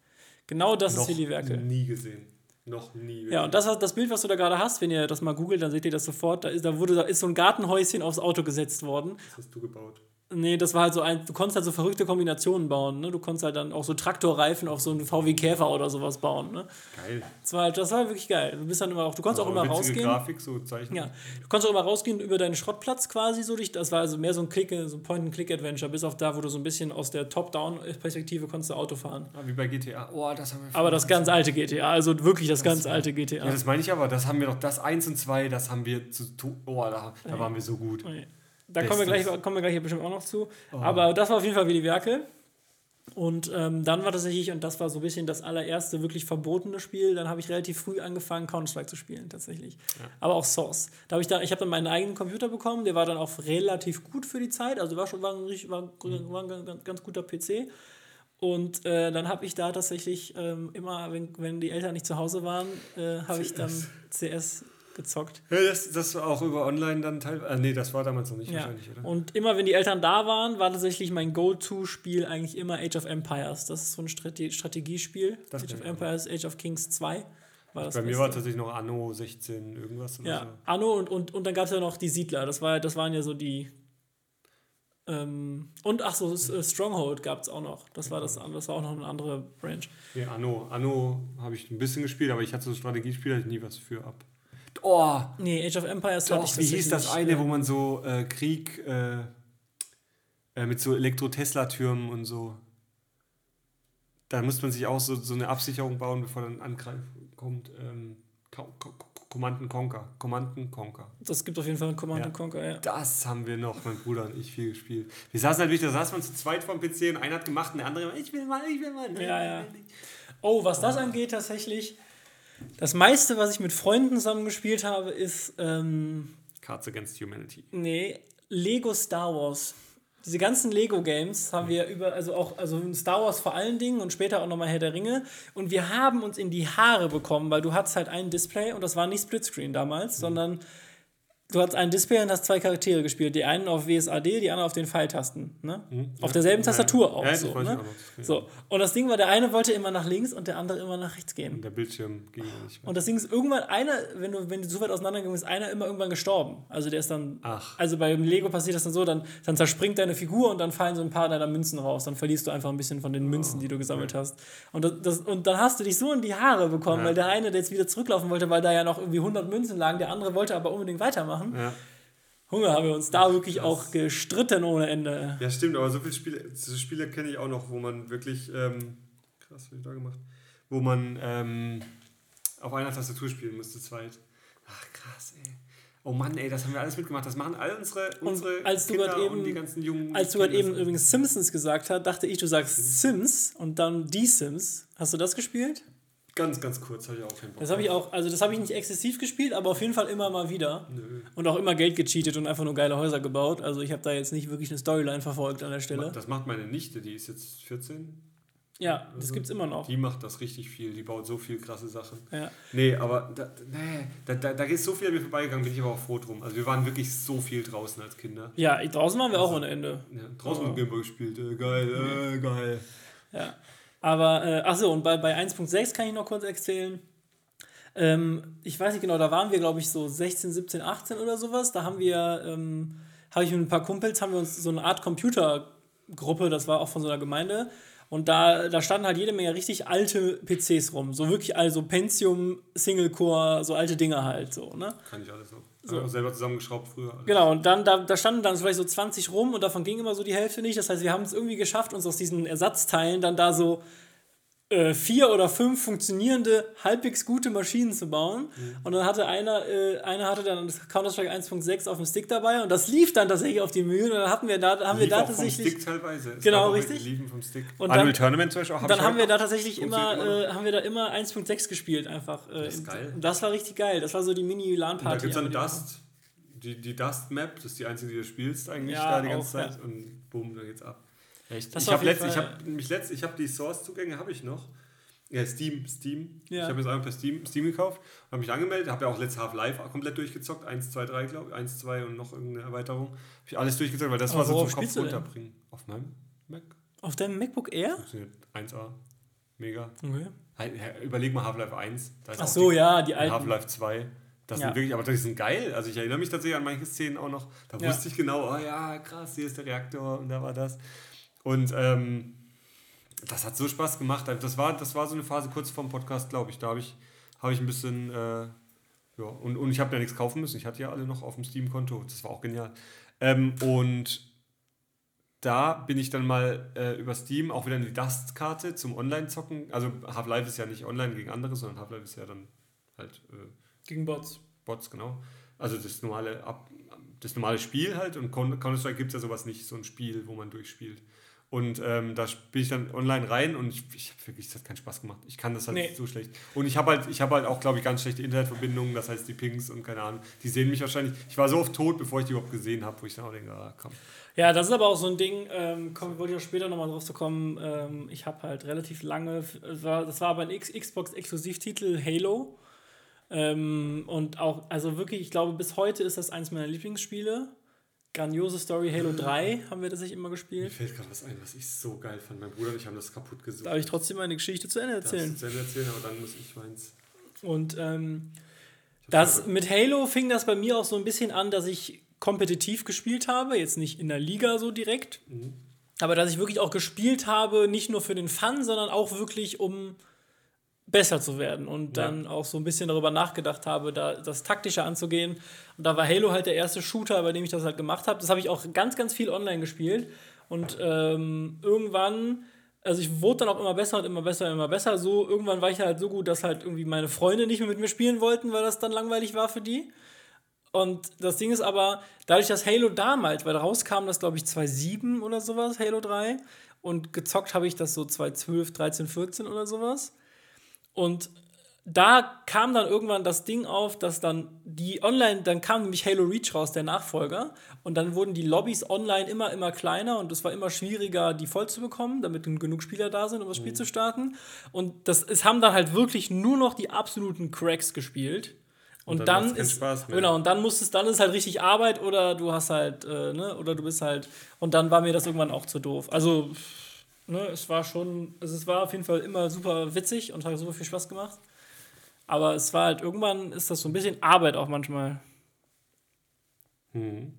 Genau das Noch ist Willy Werkel. nie gesehen. Noch nie. Ja, und das, das Bild, was du da gerade hast, wenn ihr das mal googelt, dann seht ihr das sofort. Da ist, da wurde, da ist so ein Gartenhäuschen aufs Auto gesetzt worden. Das hast du gebaut. Nee, das war halt so ein, du konntest halt so verrückte Kombinationen bauen, ne? Du konntest halt dann auch so Traktorreifen auf so einen VW Käfer oder sowas bauen, ne? Geil. Das war, halt, das war wirklich geil. Du bist dann immer auch, du konntest auch Aber immer rausgehen. Grafik, so Zeichen. Ja, du konntest auch immer rausgehen über deinen Schrottplatz quasi so durch. Das war also mehr so ein Click, so ein Point-and-Click-Adventure, bis auf da, wo du so ein bisschen aus der Top-Down-Perspektive konntest du Auto fahren. Ah, wie bei GTA. Oh, das haben wir Aber das ganz alte GTA, also wirklich das, ganz war- alte GTA. Ja, das meine ich aber. Das haben wir doch, das 1 und 2, das haben wir zu tun. Oh, da, da waren wir so gut. Da kommen wir, gleich, kommen wir gleich bestimmt auch noch zu. Aber das war auf jeden Fall Willy Werkel. Und ähm, dann war tatsächlich, und das war so ein bisschen das allererste wirklich verbotene Spiel, dann habe ich relativ früh angefangen, Counter-Strike zu spielen, tatsächlich. Aber auch Source. Da habe ich da, ich habe dann meinen eigenen Computer bekommen, der war dann auch relativ gut für die Zeit, also war schon war ein, war, war ein ganz, ganz guter PC. Und äh, dann habe ich da tatsächlich ähm, immer, wenn, wenn die Eltern nicht zu Hause waren, äh, habe ich dann CS gezockt. Das, das war auch über online dann teilweise. Ah, nee, das war damals noch nicht Ja. wahrscheinlich, oder? Und immer wenn die Eltern da waren, war tatsächlich mein Go-To-Spiel eigentlich immer Age of Empires. Das ist so ein Strate Strategiespiel. Das Age of. Empires, Age of Kings 2 war das. Bei mir Beste. war tatsächlich noch Anno 16 irgendwas oder ja, Anno und, und, und dann gab es ja noch die Siedler. Das, war, das waren ja so die. Ähm, und ach so, äh, Stronghold gab es auch noch. Das war, das, das war auch noch eine andere Branch. so. Nee, Anno. Anno habe ich ein bisschen gespielt, aber ich hatte so Strategiespiele, hatte ich nie was für ab. Oh. Nee, Age of Empires Doch, ich Wie hieß das eine, wo man so äh, Krieg äh, äh, mit so Elektro-Tesla-Türmen und so. Da muss man sich auch so, so eine Absicherung bauen, bevor dann Angreif kommt. Ähm, Command Conquer. Command Conquer. Das gibt auf jeden Fall Command ja. Conquer, ja. Das haben wir noch, mein Bruder und ich, viel gespielt. Wir saßen halt wirklich, da saß man zu zweit vom PC und einer hat gemacht und der andere, ich will mal, ich will mal. Ja, ja. Oh, was das angeht, tatsächlich, das meiste, was ich mit Freunden zusammen gespielt habe, ist. Ähm, Cards Against Humanity. Nee, Lego Star Wars diese ganzen Lego-Games haben wir über, also auch, also Star Wars vor allen Dingen und später auch nochmal Herr der Ringe. Und wir haben uns in die Haare bekommen, weil du hattest halt ein Display und das war nicht Splitscreen damals, mhm. sondern du hast ein Display und hast zwei Charaktere gespielt. Die einen auf WSAD, die anderen auf den Pfeiltasten. Ne? Mhm. Auf derselben Tastatur auch. Ja, so, ne? auch so. Und das Ding war, der eine wollte immer nach links und der andere immer nach rechts gehen. Und der Bildschirm ging nicht mehr. Und das Ding ist irgendwann einer, wenn du, wenn du so weit auseinandergegangen bist, einer immer irgendwann gestorben. Also der ist dann. Ach. Also beim Lego passiert das dann so, dann, dann zerspringt deine Figur und dann fallen so ein paar deiner Münzen raus. Dann verlierst du einfach ein bisschen von den Münzen, oh, die du gesammelt okay. hast. Und, das, das, und dann hast du dich so in die Haare bekommen, ja. weil der eine, der jetzt wieder zurücklaufen wollte, weil da ja noch irgendwie 100 Münzen lagen, der andere wollte aber unbedingt weitermachen. Ja Hunger haben wir uns da wirklich Krass. auch gestritten ohne Ende. Ja, stimmt, aber so viele Spiele, so Spiele kenne ich auch noch, wo man wirklich, ähm, krass, was ich da gemacht, wo man ähm, auf einer Tastatur spielen musste, zweit. Ach, krass, ey. Oh Mann, ey, das haben wir alles mitgemacht. Das machen all unsere, unsere als Kinder eben, und die ganzen jungen Als du gerade eben übrigens Simpsons gesagt hast, dachte ich, du sagst Sims und dann die Sims. Hast du das gespielt? Ganz, ganz kurz habe ich auch keinen Bock. Das habe ich auch, also das habe ich nicht exzessiv gespielt, aber auf jeden Fall immer mal wieder. Nö. Und auch immer Geld gecheatet und einfach nur geile Häuser gebaut. Also ich habe da jetzt nicht wirklich eine Storyline verfolgt an der Stelle. Das macht meine Nichte, die ist jetzt 14. Ja, das gibt es immer noch. Die macht das richtig viel, die baut so viel krasse Sachen. Ja. Nee, aber da, nee, da, da, da ist so viel an mir vorbeigegangen, bin ich aber auch froh drum. Also wir waren wirklich so viel draußen als Kinder. Ja, draußen waren wir also, auch ohne Ende. Ja, draußen oh. Gameboy gespielt, äh, geil, äh, geil. Ja. Aber, äh, achso, und bei, bei 1.6 kann ich noch kurz erzählen. Ähm, ich weiß nicht genau, da waren wir, glaube ich, so 16, 17, 18 oder sowas. Da haben wir, ähm, habe ich mit ein paar Kumpels, haben wir uns so eine Art Computergruppe, das war auch von so einer Gemeinde, und da, da standen halt jede Menge richtig alte PCs rum. So wirklich, also Pentium, Single Core, so alte Dinger halt so, ne? Kann ich alles noch. So. Auch selber zusammengeschraubt früher. Alles. Genau, und dann, da, da standen dann vielleicht so 20 rum und davon ging immer so die Hälfte nicht. Das heißt, wir haben es irgendwie geschafft, uns aus diesen Ersatzteilen dann da so äh, vier oder fünf funktionierende, halbwegs gute Maschinen zu bauen. Mhm. Und dann hatte einer, äh, einer hatte dann Counter-Strike 1.6 auf dem Stick dabei und das lief dann tatsächlich auf die Mühlen und dann hatten wir da, haben wir da tatsächlich. Vom Stick teilweise. Es genau, richtig. Liefen vom Stick. Und dann, Tournament zum Beispiel auch. Dann haben wir da tatsächlich immer, äh, haben wir da immer 1.6 gespielt einfach. Äh, das ist geil. Und das war richtig geil. Das war so die Mini-LAN-Party. Da gibt es dann Dust. Die, die Dust-Map, das ist die einzige, die du spielst eigentlich ja, da die ganze auch, Zeit. Ja. Und boom, da geht's ab. Echt? Das ich habe hab mich letzt, ich habe die Source-Zugänge habe ich noch. Ja, Steam, Steam. Ja. Ich habe das einfach per Steam, Steam gekauft, habe mich angemeldet, habe ja auch letztes Half-Life komplett durchgezockt, 1, 2, 3, glaube ich, 1, 2 und noch irgendeine Erweiterung. Habe ich alles durchgezockt, weil das Aber war so zum Kopf runterbringen. Auf meinem Mac. Auf deinem MacBook Air? Funktioniert 1A. Mega. Okay. Überleg mal Half-Life 1. Ach so, die, ja, die alten. Half-Life 2. Das ja. sind wirklich, aber die sind geil. Also ich erinnere mich tatsächlich an manche Szenen auch noch. Da ja. wusste ich genau, oh ja, krass, hier ist der Reaktor und da war das. Und ähm, das hat so Spaß gemacht. Das war, das war so eine Phase kurz vorm Podcast, glaube ich. Da habe ich, hab ich ein bisschen, äh, ja, und, und ich habe ja nichts kaufen müssen. Ich hatte ja alle noch auf dem Steam-Konto. Das war auch genial. Ähm, und da bin ich dann mal äh, über Steam auch wieder eine Dust-Karte zum Online-Zocken. Also Half-Life ist ja nicht online gegen andere, sondern Half-Life ist ja dann halt. Äh, gegen Bots. Bots, genau. Also das normale, das normale Spiel halt. Und Counter-Strike gibt es ja sowas nicht, so ein Spiel, wo man durchspielt. Und ähm, da bin ich dann online rein und ich, ich habe wirklich, das hat keinen Spaß gemacht. Ich kann das halt nee. so schlecht. Und ich habe halt, ich habe halt auch, glaube ich, ganz schlechte Internetverbindungen, das heißt die Pings und keine Ahnung. Die sehen mich wahrscheinlich. Ich war so oft tot, bevor ich die überhaupt gesehen habe, wo ich dann auch denke, ah, komm. Ja, das ist aber auch so ein Ding, ähm, komm, wollte ich auch später nochmal drauf zu kommen. Ähm, ich habe halt relativ lange, das war, aber ein Xbox-Exklusivtitel Halo. Ähm, und auch, also wirklich, ich glaube, bis heute ist das eins meiner Lieblingsspiele grandiose Story Halo 3 haben wir tatsächlich immer gespielt. Mir fällt gerade was ein, was ich so geil fand. Mein Bruder und ich haben das kaputt gesucht. Darf ich trotzdem meine Geschichte zu Ende erzählen? Darfst zu Ende erzählen, aber dann muss ich meins. Und ähm, das, mit Halo fing das bei mir auch so ein bisschen an, dass ich kompetitiv gespielt habe. Jetzt nicht in der Liga so direkt. Mhm. Aber dass ich wirklich auch gespielt habe, nicht nur für den Fun, sondern auch wirklich um besser zu werden und ja. dann auch so ein bisschen darüber nachgedacht habe, da das taktischer anzugehen. Und da war Halo halt der erste Shooter, bei dem ich das halt gemacht habe. Das habe ich auch ganz, ganz viel online gespielt. Und ähm, irgendwann, also ich wurde dann auch immer besser und immer besser und immer besser. So, irgendwann war ich halt so gut, dass halt irgendwie meine Freunde nicht mehr mit mir spielen wollten, weil das dann langweilig war für die. Und das Ding ist aber, dadurch, dass Halo damals, weil rauskam das, glaube ich, 2007 oder sowas, Halo 3, und gezockt habe ich das so 2012, 13, 14 oder sowas. Und da kam dann irgendwann das Ding auf, dass dann die online, dann kam nämlich Halo Reach raus, der Nachfolger, und dann wurden die Lobbys online immer, immer kleiner und es war immer schwieriger, die voll zu bekommen, damit genug Spieler da sind, um das Spiel mhm. zu starten. Und das, es haben dann halt wirklich nur noch die absoluten Cracks gespielt. Und, und dann, dann ist genau und dann muss es dann ist halt richtig Arbeit oder du hast halt äh, ne oder du bist halt und dann war mir das irgendwann auch zu doof. Also ne, es war schon also es war auf jeden Fall immer super witzig und hat super viel Spaß gemacht. Aber es war halt irgendwann ist das so ein bisschen Arbeit auch manchmal. Hm.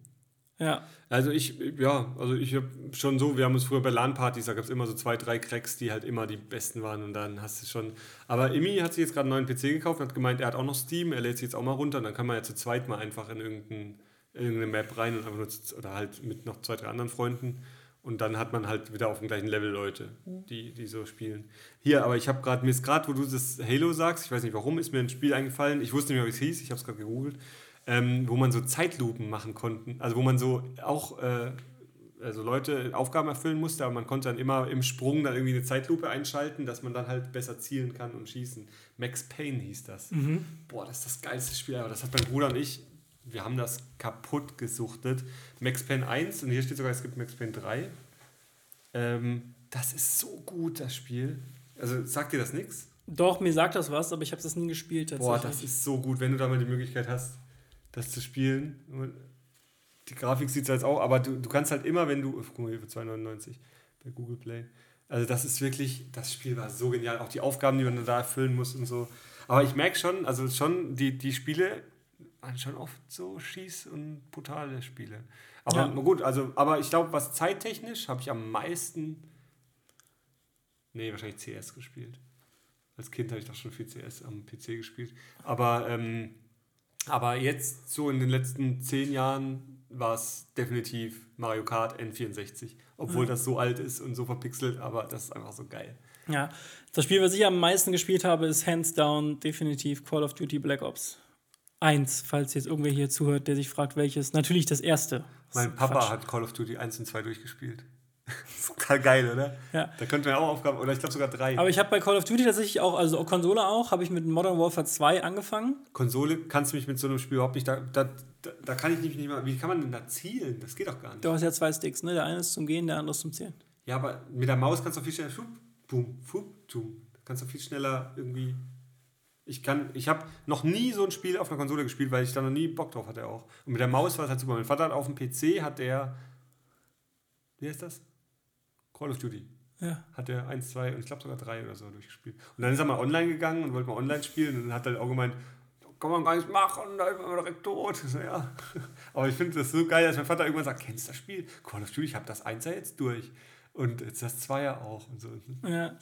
Ja. Also ich, ja, also ich habe schon so, wir haben uns früher bei LAN-Partys, da gab es immer so zwei, drei Cracks, die halt immer die besten waren und dann hast du schon. Aber Imi hat sich jetzt gerade einen neuen PC gekauft und hat gemeint, er hat auch noch Steam, er lädt sich jetzt auch mal runter und dann kann man ja zu zweit mal einfach in irgendein, irgendeine Map rein und einfach nur zu, oder halt mit noch zwei, drei anderen Freunden. Und dann hat man halt wieder auf dem gleichen Level Leute, die, die so spielen. Hier, aber ich habe gerade, mir ist gerade, wo du das Halo sagst, ich weiß nicht warum, ist mir ein Spiel eingefallen. Ich wusste nicht mehr, wie es hieß, ich habe es gerade gegoogelt ähm, wo man so Zeitlupen machen konnte. Also wo man so auch äh, also Leute Aufgaben erfüllen musste, aber man konnte dann immer im Sprung dann irgendwie eine Zeitlupe einschalten, dass man dann halt besser zielen kann und schießen. Max Payne hieß das. Mhm. Boah, das ist das geilste Spiel, aber das hat mein Bruder und ich, wir haben das kaputt gesuchtet. Max Payne 1 und hier steht sogar, es gibt Max Payne 3. Ähm, das ist so gut, das Spiel. Also sagt dir das nichts? Doch, mir sagt das was, aber ich habe das nie gespielt. Boah, das ist so gut, wenn du da mal die Möglichkeit hast das zu spielen. Die Grafik sieht es jetzt auch, aber du, du kannst halt immer, wenn du. Guck mal hier für 2,99 bei Google Play. Also, das ist wirklich, das Spiel war so genial. Auch die Aufgaben, die man da erfüllen muss und so. Aber ich merke schon, also schon, die, die Spiele waren schon oft so schieß- und brutale Spiele. Aber ja. gut, also, aber ich glaube, was zeittechnisch habe ich am meisten. Nee, wahrscheinlich CS gespielt. Als Kind habe ich doch schon viel CS am PC gespielt. Aber ähm, aber jetzt, so in den letzten zehn Jahren, war es definitiv Mario Kart N64. Obwohl mhm. das so alt ist und so verpixelt, aber das ist einfach so geil. Ja, das Spiel, was ich am meisten gespielt habe, ist hands down definitiv Call of Duty Black Ops 1, falls jetzt irgendwer hier zuhört, der sich fragt, welches. Natürlich das erste. Mein Papa Quatsch. hat Call of Duty 1 und 2 durchgespielt. Total geil, oder? Ja. Da könnten wir auch Aufgaben, oder ich glaube sogar drei. Aber ich habe bei Call of Duty tatsächlich auch, also Konsole auch, habe ich mit Modern Warfare 2 angefangen. Konsole kannst du mich mit so einem Spiel überhaupt nicht, da, da, da kann ich nicht, nicht mal, wie kann man denn da zielen? Das geht doch gar nicht. Du hast ja zwei Sticks, ne? Der eine ist zum Gehen, der andere ist zum Zielen. Ja, aber mit der Maus kannst du viel schneller, fup, boom, fup, boom. Kannst du viel schneller irgendwie ich kann, ich habe noch nie so ein Spiel auf einer Konsole gespielt, weil ich da noch nie Bock drauf hatte auch. Und mit der Maus war es halt super. Mein Vater hat auf dem PC, hat der, wie heißt das? Call of Duty. Ja. Hat er 1, 2 und ich glaube sogar 3 oder so durchgespielt. Und dann ist er mal online gegangen und wollte mal online spielen und dann hat er auch gemeint, kann man gar nicht machen, da ist man direkt tot. So, ja. Aber ich finde das so geil, dass mein Vater irgendwann sagt, kennst du das Spiel? Call of Duty, ich habe das 1er jetzt durch. Und jetzt das Zweier auch und so. Ja.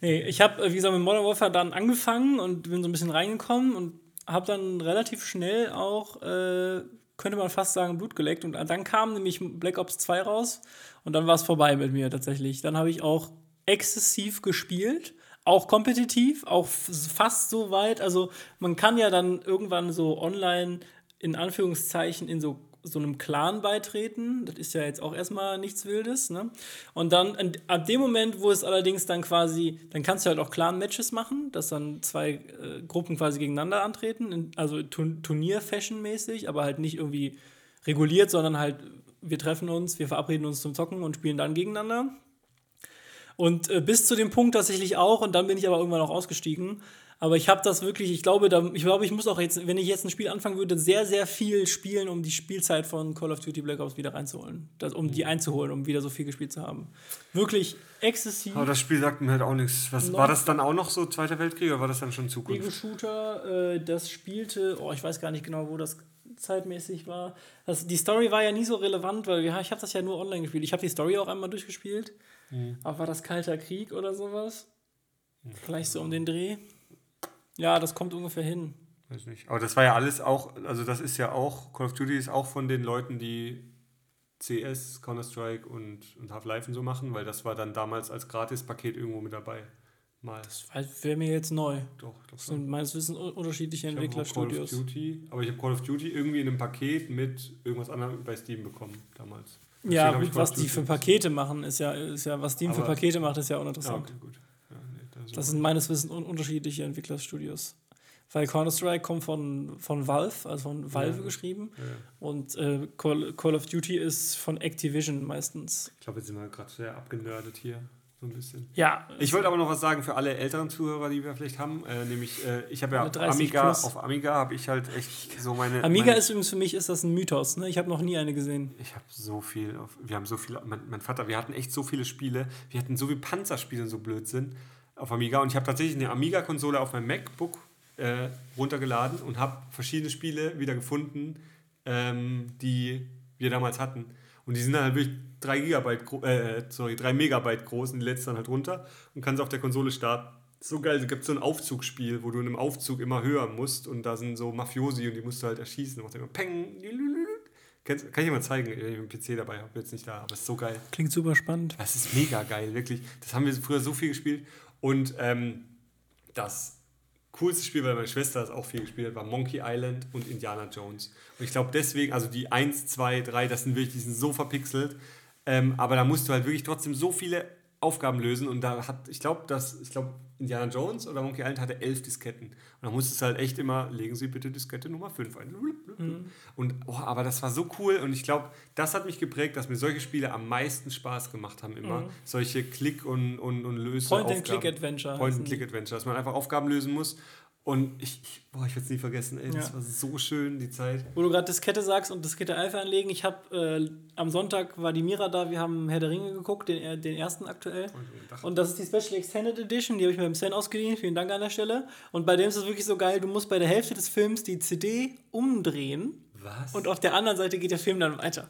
Nee, ich habe, wie gesagt, mit Modern Warfare dann angefangen und bin so ein bisschen reingekommen und habe dann relativ schnell auch äh, könnte man fast sagen, Blut geleckt. Und dann kam nämlich Black Ops 2 raus und dann war es vorbei mit mir tatsächlich. Dann habe ich auch exzessiv gespielt, auch kompetitiv, auch fast so weit. Also man kann ja dann irgendwann so online in Anführungszeichen in so so einem Clan beitreten. Das ist ja jetzt auch erstmal nichts Wildes. Ne? Und dann ab dem Moment, wo es allerdings dann quasi, dann kannst du halt auch Clan-Matches machen, dass dann zwei äh, Gruppen quasi gegeneinander antreten, in, also Turnier-Fashion-mäßig, aber halt nicht irgendwie reguliert, sondern halt, wir treffen uns, wir verabreden uns zum Zocken und spielen dann gegeneinander. Und äh, bis zu dem Punkt tatsächlich auch, und dann bin ich aber irgendwann auch ausgestiegen, aber ich habe das wirklich, ich glaube, da, ich glaube, ich muss auch jetzt, wenn ich jetzt ein Spiel anfangen würde, sehr, sehr viel spielen, um die Spielzeit von Call of Duty Black Ops wieder reinzuholen. Das, um die einzuholen, um wieder so viel gespielt zu haben. Wirklich exzessiv. Aber das Spiel sagt mir halt auch nichts. Was, war das dann auch noch so Zweiter Weltkrieg oder war das dann schon Zukunft? Ego-Shooter, äh, das spielte, oh, ich weiß gar nicht genau, wo das zeitmäßig war. Das, die Story war ja nie so relevant, weil ja, ich habe das ja nur online gespielt. Ich habe die Story auch einmal durchgespielt. Mhm. Aber war das Kalter Krieg oder sowas? Mhm. Vielleicht so um den Dreh. Ja, das kommt ungefähr hin. Weiß nicht. Aber das war ja alles auch, also das ist ja auch, Call of Duty ist auch von den Leuten, die CS, Counter-Strike und, und Half-Life und so machen, weil das war dann damals als Gratis-Paket irgendwo mit dabei. Mal. Das wäre mir jetzt neu. Doch, doch. Das sind meines Wissens un- unterschiedliche Ich auch Call of Entwicklerstudios. Duty, aber ich habe Call of Duty irgendwie in einem Paket mit irgendwas anderem bei Steam bekommen damals. Deswegen Ja, gut, was die für. Pakete machen, ist ja, ist ja was Steam für Aber- Pakete macht, ist ja Ja, uninteressant. okay, gut. So. Das sind meines Wissens un unterschiedliche Entwicklerstudios. Weil Counter-Strike kommt von, von Valve, also von Valve Ja. geschrieben. ja. Und äh, Call, Call of Duty ist von Activision meistens. Ich glaube, jetzt sind wir gerade sehr abgenördet hier. So ein bisschen. Ja, Ich wollte aber noch was sagen für alle älteren Zuhörer, die wir vielleicht haben. Äh, nämlich, äh, ich habe ja Alle 30 Amiga, plus. auf Amiga habe ich halt echt so meine. Amiga meine, ist übrigens für mich ist das ein Mythos. Ne? Ich habe noch nie eine gesehen. Ich habe so viel, auf, wir haben so viele, mein, mein Vater, wir hatten echt so viele Spiele, wir hatten so viele Panzerspiele und so Blödsinn auf Amiga und ich habe tatsächlich eine Amiga-Konsole auf meinem MacBook äh, runtergeladen und habe verschiedene Spiele wieder gefunden, ähm, die wir damals hatten. Und die sind dann halt wirklich 3 Gigabyte, äh, sorry, 3 Megabyte groß und die lädst dann halt runter und kannst auf der Konsole starten. So geil, es gibt so ein Aufzugsspiel, wo du in einem Aufzug immer höher musst und da sind so Mafiosi und die musst du halt erschießen. Und immer Peng, Kennst, kann ich dir mal zeigen, wenn ich einen PC dabei habe, jetzt nicht da, aber es ist so geil. Klingt super spannend. Das ist mega geil, wirklich. Das haben wir früher so viel gespielt. Und ähm, das coolste Spiel, weil meine Schwester das auch viel gespielt hat, war Monkey Island und Indiana Jones. Und ich glaube deswegen, also die 1, 2, 3, das sind wirklich, die sind so verpixelt. Ähm, aber da musst du halt wirklich trotzdem so viele Aufgaben lösen. Und da hat, ich glaube, dass, ich glaube, Indiana Jones oder Monkey Island hatte elf Disketten. Und da musstest du halt echt immer, legen Sie bitte Diskette Nummer 5 ein. Und, oh, aber das war so cool und ich glaube, das hat mich geprägt, dass mir solche Spiele am meisten Spaß gemacht haben immer. Solche Klick- und, und, und Löse Point-and-Click-Adventure Point-and-Click-Adventure, dass man einfach Aufgaben lösen muss. Und ich, ich, boah, ich werde es nie vergessen, ey, das Ja. war so schön, die Zeit. Wo du gerade Diskette sagst und Diskette Alpha anlegen. Ich habe äh, am Sonntag war die Mira da, wir haben Herr der Ringe geguckt, den, äh, den ersten aktuell. Und das ist die Special Extended Edition, die habe ich mir beim Sven ausgeliehen. Vielen Dank an der Stelle. Und bei dem ist es wirklich so geil, du musst bei der Hälfte des Films die CD umdrehen Was? und auf der anderen Seite geht der Film dann weiter.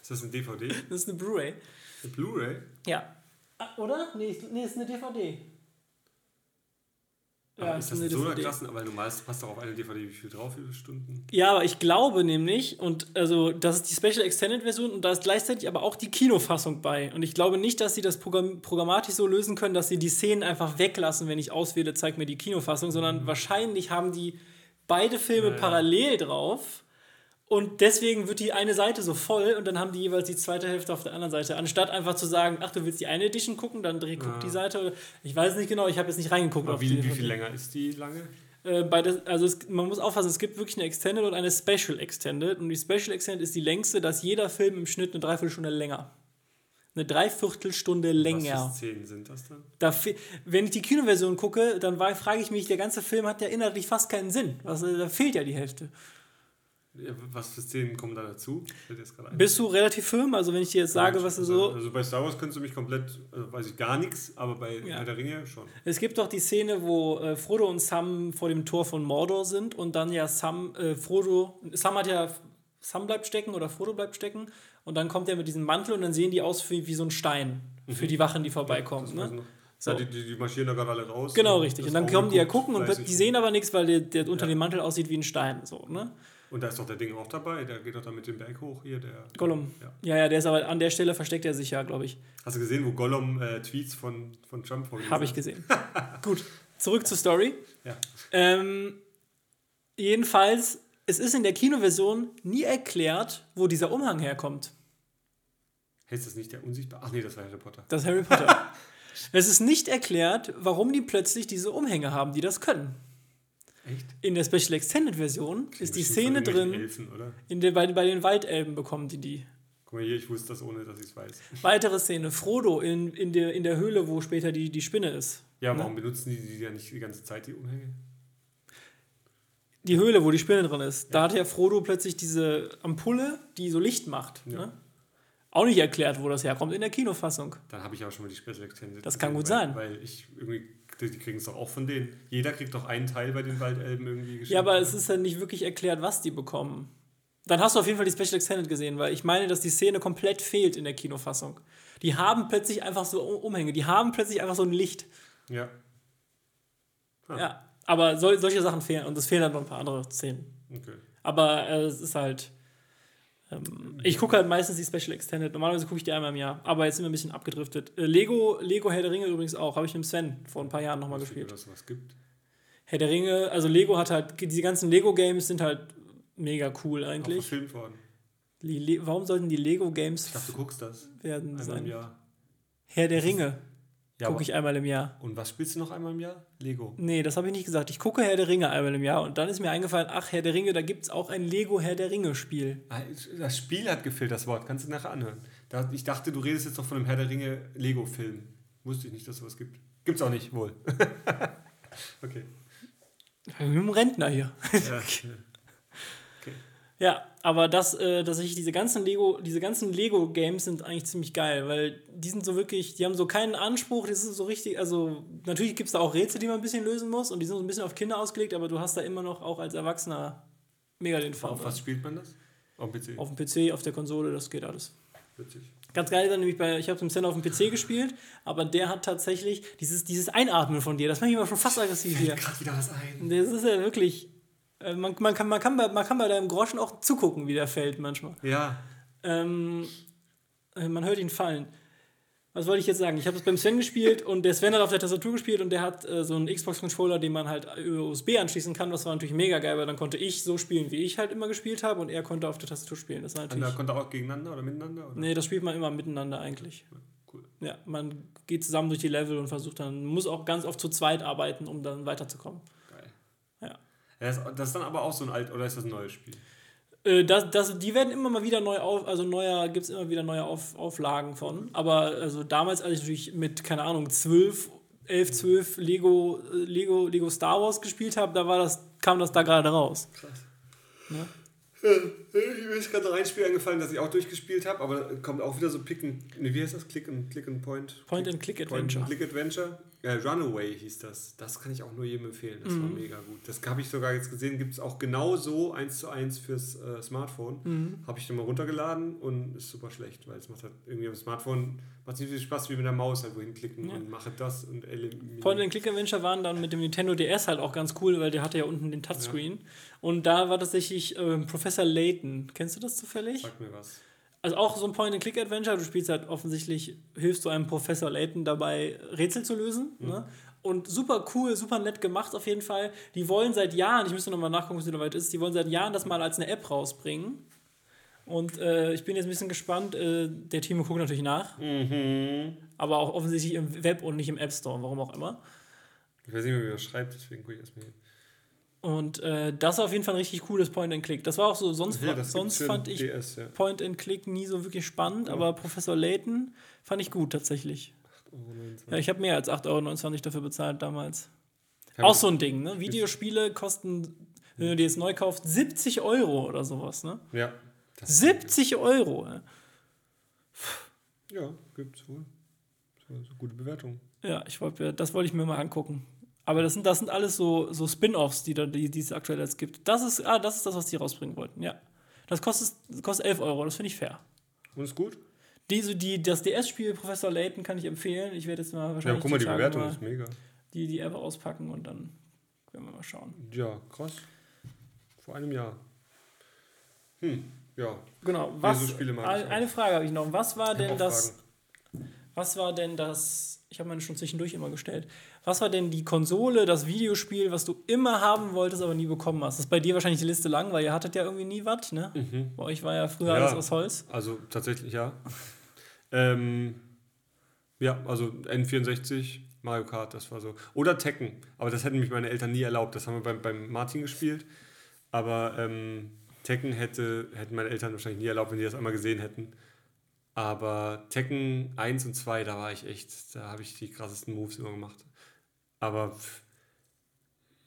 ist das ein DVD? Das ist eine Blu-ray. Eine Blu-ray? Ja. Ah, Oder? Nee, nee, ist eine DVD. Aber ist das in so einer Klasse? Weil normal passt doch auf eine DVD wie viel drauf, wie viele Stunden? Ja, aber ich glaube nämlich, und also das ist die Special Extended Version und da ist gleichzeitig aber auch die Kinofassung bei. Und ich glaube nicht, dass sie das Programm programmatisch so lösen können, dass sie die Szenen einfach weglassen, wenn ich auswähle, zeig mir die Kinofassung, sondern wahrscheinlich haben die beide Filme Ja, ja. parallel drauf. Und deswegen wird die eine Seite so voll und dann haben die jeweils die zweite Hälfte auf der anderen Seite. Anstatt einfach zu sagen, ach, du willst die eine Edition gucken, dann dreh, guck die Seite. Ich weiß nicht genau, ich habe jetzt nicht reingeguckt. Aber wie, wie viel länger ist die lange? Äh, bei der, also es, man muss aufpassen, es gibt wirklich eine Extended und eine Special Extended. Und die Special Extended ist die längste, dass jeder Film im Schnitt eine Dreiviertelstunde länger. Eine Dreiviertelstunde Was länger. für Szenen sind das dann? Da, wenn ich die Kinoversion gucke, dann frage ich mich, der ganze Film hat ja inhaltlich fast keinen Sinn. Was, äh, da fehlt ja die Hälfte. Ja, Was für Szenen kommen da dazu? Bist du relativ firm? Also wenn ich dir jetzt sage, was du also, so... Also bei Star Wars könntest du mich komplett, also weiß ich gar nichts, aber bei Ja. Herr der Ringe schon. Es gibt doch die Szene, wo äh, Frodo und Sam vor dem Tor von Mordor sind und dann ja Sam, äh, Frodo, Sam hat ja, Sam bleibt stecken oder Frodo bleibt stecken und dann kommt er mit diesem Mantel und dann sehen die aus wie, wie so ein Stein für die Wachen, die vorbeikommen. Mhm. Weiß ne? So. Ja, die, die, die marschieren da gerade alle raus. Genau, Und richtig. Und dann kommen die ja gucken und die sehen aber nichts, weil der, der unter Ja. dem Mantel aussieht wie ein Stein. So, ne? Und da ist doch der Ding auch dabei, der geht doch da mit dem Berg hoch hier. Der, Gollum. Ja. Ja, ja, der ist aber an der Stelle versteckt er sich ja, glaube ich. Hast du gesehen, wo Gollum äh, Tweets von, von Trump vorgelesen Habe ich gesehen. Gut, zurück zur Story. Ja. Ähm, jedenfalls, es ist in der Kinoversion nie erklärt, wo dieser Umhang herkommt. Heißt das nicht der unsichtbar? Ach nee, das war Harry Potter. Das ist Harry Potter. es ist nicht erklärt, warum die plötzlich diese Umhänge haben, die das können. Echt? In der Special Extended Version ist die Szene drin, Elfen, in der, bei, bei den Waldelben bekommen die die. Guck mal hier, ich wusste das ohne, dass ich es weiß. Weitere Szene, Frodo in, in, der, in der Höhle, wo später die, die Spinne ist. Ja, warum benutzen die die ja nicht die ganze Zeit, die Umhänge? Die Höhle, wo die Spinne drin ist. Da hat ja Frodo plötzlich diese Ampulle, die so Licht macht. Ja. Ne? Auch nicht erklärt, wo das herkommt in der Kinofassung. Dann habe ich aber schon mal die Special Extended. Das kann gut weil, sein. Weil ich irgendwie, die, die kriegen es doch auch von denen. Jeder kriegt doch einen Teil bei den Waldelben irgendwie geschenkt. Ja, aber es ist ja nicht wirklich erklärt, was die bekommen. Dann hast du auf jeden Fall die Special Extended gesehen, weil ich meine, dass die Szene komplett fehlt in der Kinofassung. Die haben plötzlich einfach so Um- Umhänge, die haben plötzlich einfach so ein Licht. Ja. Ah. Ja. Aber sol solche Sachen fehlen und es fehlen halt noch ein paar andere Szenen. Okay. Aber äh, es ist halt. Ähm, ich gucke halt meistens die Special Extended. Normalerweise gucke ich die einmal im Jahr. Aber jetzt sind wir ein bisschen abgedriftet. Äh, Lego, Lego Herr der Ringe übrigens auch. Habe ich mit Sven vor ein paar Jahren nochmal gespielt. Dass es was gibt. Herr der Ringe, also Lego hat halt, diese ganzen Lego-Games sind halt mega cool Auch eigentlich. verfilmt worden. Warum sollten die Lego-Games Ich dachte, du guckst das. werden Einmal im sein? Jahr. Herr der Ringe Ja, gucke ich einmal im Jahr. Und was spielst du noch einmal im Jahr? Lego. Nee, das habe ich nicht gesagt. Ich gucke Herr der Ringe einmal im Jahr und dann ist mir eingefallen, ach, Herr der Ringe, da gibt es auch ein Lego Herr der Ringe-Spiel. Ah, Das Spiel hat gefehlt, das Wort. Kannst du nachher anhören. Ich dachte, du redest jetzt noch von einem Herr der Ringe Lego-Film. Wusste ich nicht, dass es sowas gibt. Gibt's auch nicht, wohl. okay. Mit einem Rentner hier. Ja. Ja, aber das, äh, dass ich diese ganzen Lego, diese ganzen Lego-Games sind eigentlich ziemlich geil, weil die sind so wirklich, die haben so keinen Anspruch, das ist so richtig, also natürlich gibt es da auch Rätsel, die man ein bisschen lösen muss und die sind so ein bisschen auf Kinder ausgelegt, aber du hast da immer noch auch als Erwachsener mega den Fun. Auf was spielt man das? Auf dem PC. Auf dem PC, auf der Konsole, das geht alles. Witzig. Ganz geil dann nämlich bei, ich habe es im Center auf dem PC gespielt, aber der hat tatsächlich dieses, dieses Einatmen von dir, das macht mich immer schon fast aggressiv hier. Gerade wieder was ein. Das ist ja wirklich, man, man, kann, man, kann bei, man kann bei deinem Groschen auch zugucken, wie der fällt manchmal. Ja. Ähm, äh, man hört ihn fallen. Was wollte ich jetzt sagen? Ich habe es beim Sven gespielt und der Sven hat auf der Tastatur gespielt und der hat äh, so einen Xbox-Controller, den man halt über USB anschließen kann. Das war natürlich mega geil, weil dann konnte ich so spielen, wie ich halt immer gespielt habe und er konnte auf der Tastatur spielen. Das war Und da natürlich. konnte auch gegeneinander oder miteinander? Oder? Nee, das spielt man immer miteinander eigentlich. Cool. Ja, man geht zusammen durch die Level und versucht dann, muss auch ganz oft zu zweit arbeiten, um dann weiterzukommen. Das, ist dann aber auch so ein alt, oder ist das ein neues Spiel? Äh, Das, das, die werden immer mal wieder neu auf, also neuer, gibt es immer wieder neue auf, Auflagen von. Aber also damals, als ich natürlich mit, keine Ahnung, 12, 11, 12 Lego, äh, Lego, Lego Star Wars gespielt habe, da war das, kam das da gerade raus. Krass. Ne? Mir ist gerade noch ein Spiel eingefallen, das ich auch durchgespielt habe, aber da kommt auch wieder so Pick and, wie heißt das? Click and, Click and Point? Point and Click Point Adventure. and Click Adventure. Äh, Runaway hieß das. Das kann ich auch nur jedem empfehlen. Das Mhm. war mega gut. Das habe ich sogar jetzt gesehen, gibt es auch genau so eins zu eins fürs äh, Smartphone. Mhm. Habe ich dann mal runtergeladen und ist super schlecht, weil es macht halt irgendwie am Smartphone macht nicht so viel Spaß wie mit der Maus halt wohin klicken Ja. und mache das und eliminieren. Point and Click Adventure waren dann mit dem Nintendo DS halt auch ganz cool, weil der hatte ja unten den Touchscreen. Und da war tatsächlich ähm, Professor Layton. Kennst du das zufällig? Sag mir was. Also auch so ein Point-and-Click-Adventure. Du spielst halt offensichtlich, hilfst du einem Professor Layton dabei, Rätsel zu lösen. Mhm. Ne? Und super cool, super nett gemacht auf jeden Fall. Die wollen seit Jahren, ich müsste nochmal nachgucken, wie es weit ist, die wollen seit Jahren das mal als eine App rausbringen. Und äh, ich bin jetzt ein bisschen gespannt. Äh, der Team guckt natürlich nach, Mhm. aber auch offensichtlich im Web und nicht im App Store, warum auch immer. Ich weiß nicht mehr, wie man das schreibt, deswegen gucke ich erstmal hin. Und äh, das ist auf jeden Fall ein richtig cooles Point-and-Click. Das war auch so, sonst, Ja, das sonst fand ich DS, ja. Point-and-Click nie so wirklich spannend, aber Professor Layton fand ich gut tatsächlich. Ja, ich habe mehr als 8,29 Euro dafür bezahlt damals. Ja, Auch so ein Ding, ne? Videospiele kosten, wenn du die jetzt neu kaufst, 70 Euro oder sowas, ne? Ja. Das 70 Euro. ne? Ja, gibt's wohl. So, so gute Bewertung. Ja, ich wollt, mir- das wollte ich mir mal angucken. Aber das sind, das sind alles so, so Spin-Offs, die, da, die, die es aktuell jetzt gibt. Das ist, ah, das ist das, was die rausbringen wollten, ja. Das kostet, kostet 11 Euro, das finde ich fair. Und ist gut? Die, so die, das DS-Spiel Professor Layton kann ich empfehlen. Ich werde jetzt mal Ja, wahrscheinlich guck mal, die Tage Bewertung mal ist mega. die, die App auspacken und dann werden wir mal schauen. Ja, krass. Vor einem Jahr. Hm, ja. Genau, was, Spiele ein- eine Frage habe ich noch. Was war denn das, Fragen. was war denn das, ich habe meine schon zwischendurch immer gestellt, was war denn die Konsole, das Videospiel, was du immer haben wolltest, aber nie bekommen hast? Das ist bei dir wahrscheinlich die Liste lang, weil ihr hattet ja irgendwie nie was, ne? Bei euch war ja früher Mhm. Ja. alles aus Holz. Also tatsächlich ja. ähm, ja, also N64, Mario Kart, das war so. Oder Tekken, aber das hätten mich meine Eltern nie erlaubt. Das haben wir beim, beim Martin gespielt. Aber ähm, Tekken hätte, hätten meine Eltern wahrscheinlich nie erlaubt, wenn die das einmal gesehen hätten. Aber Tekken 1 und 2, da war ich echt, da habe ich die krassesten Moves immer gemacht. Aber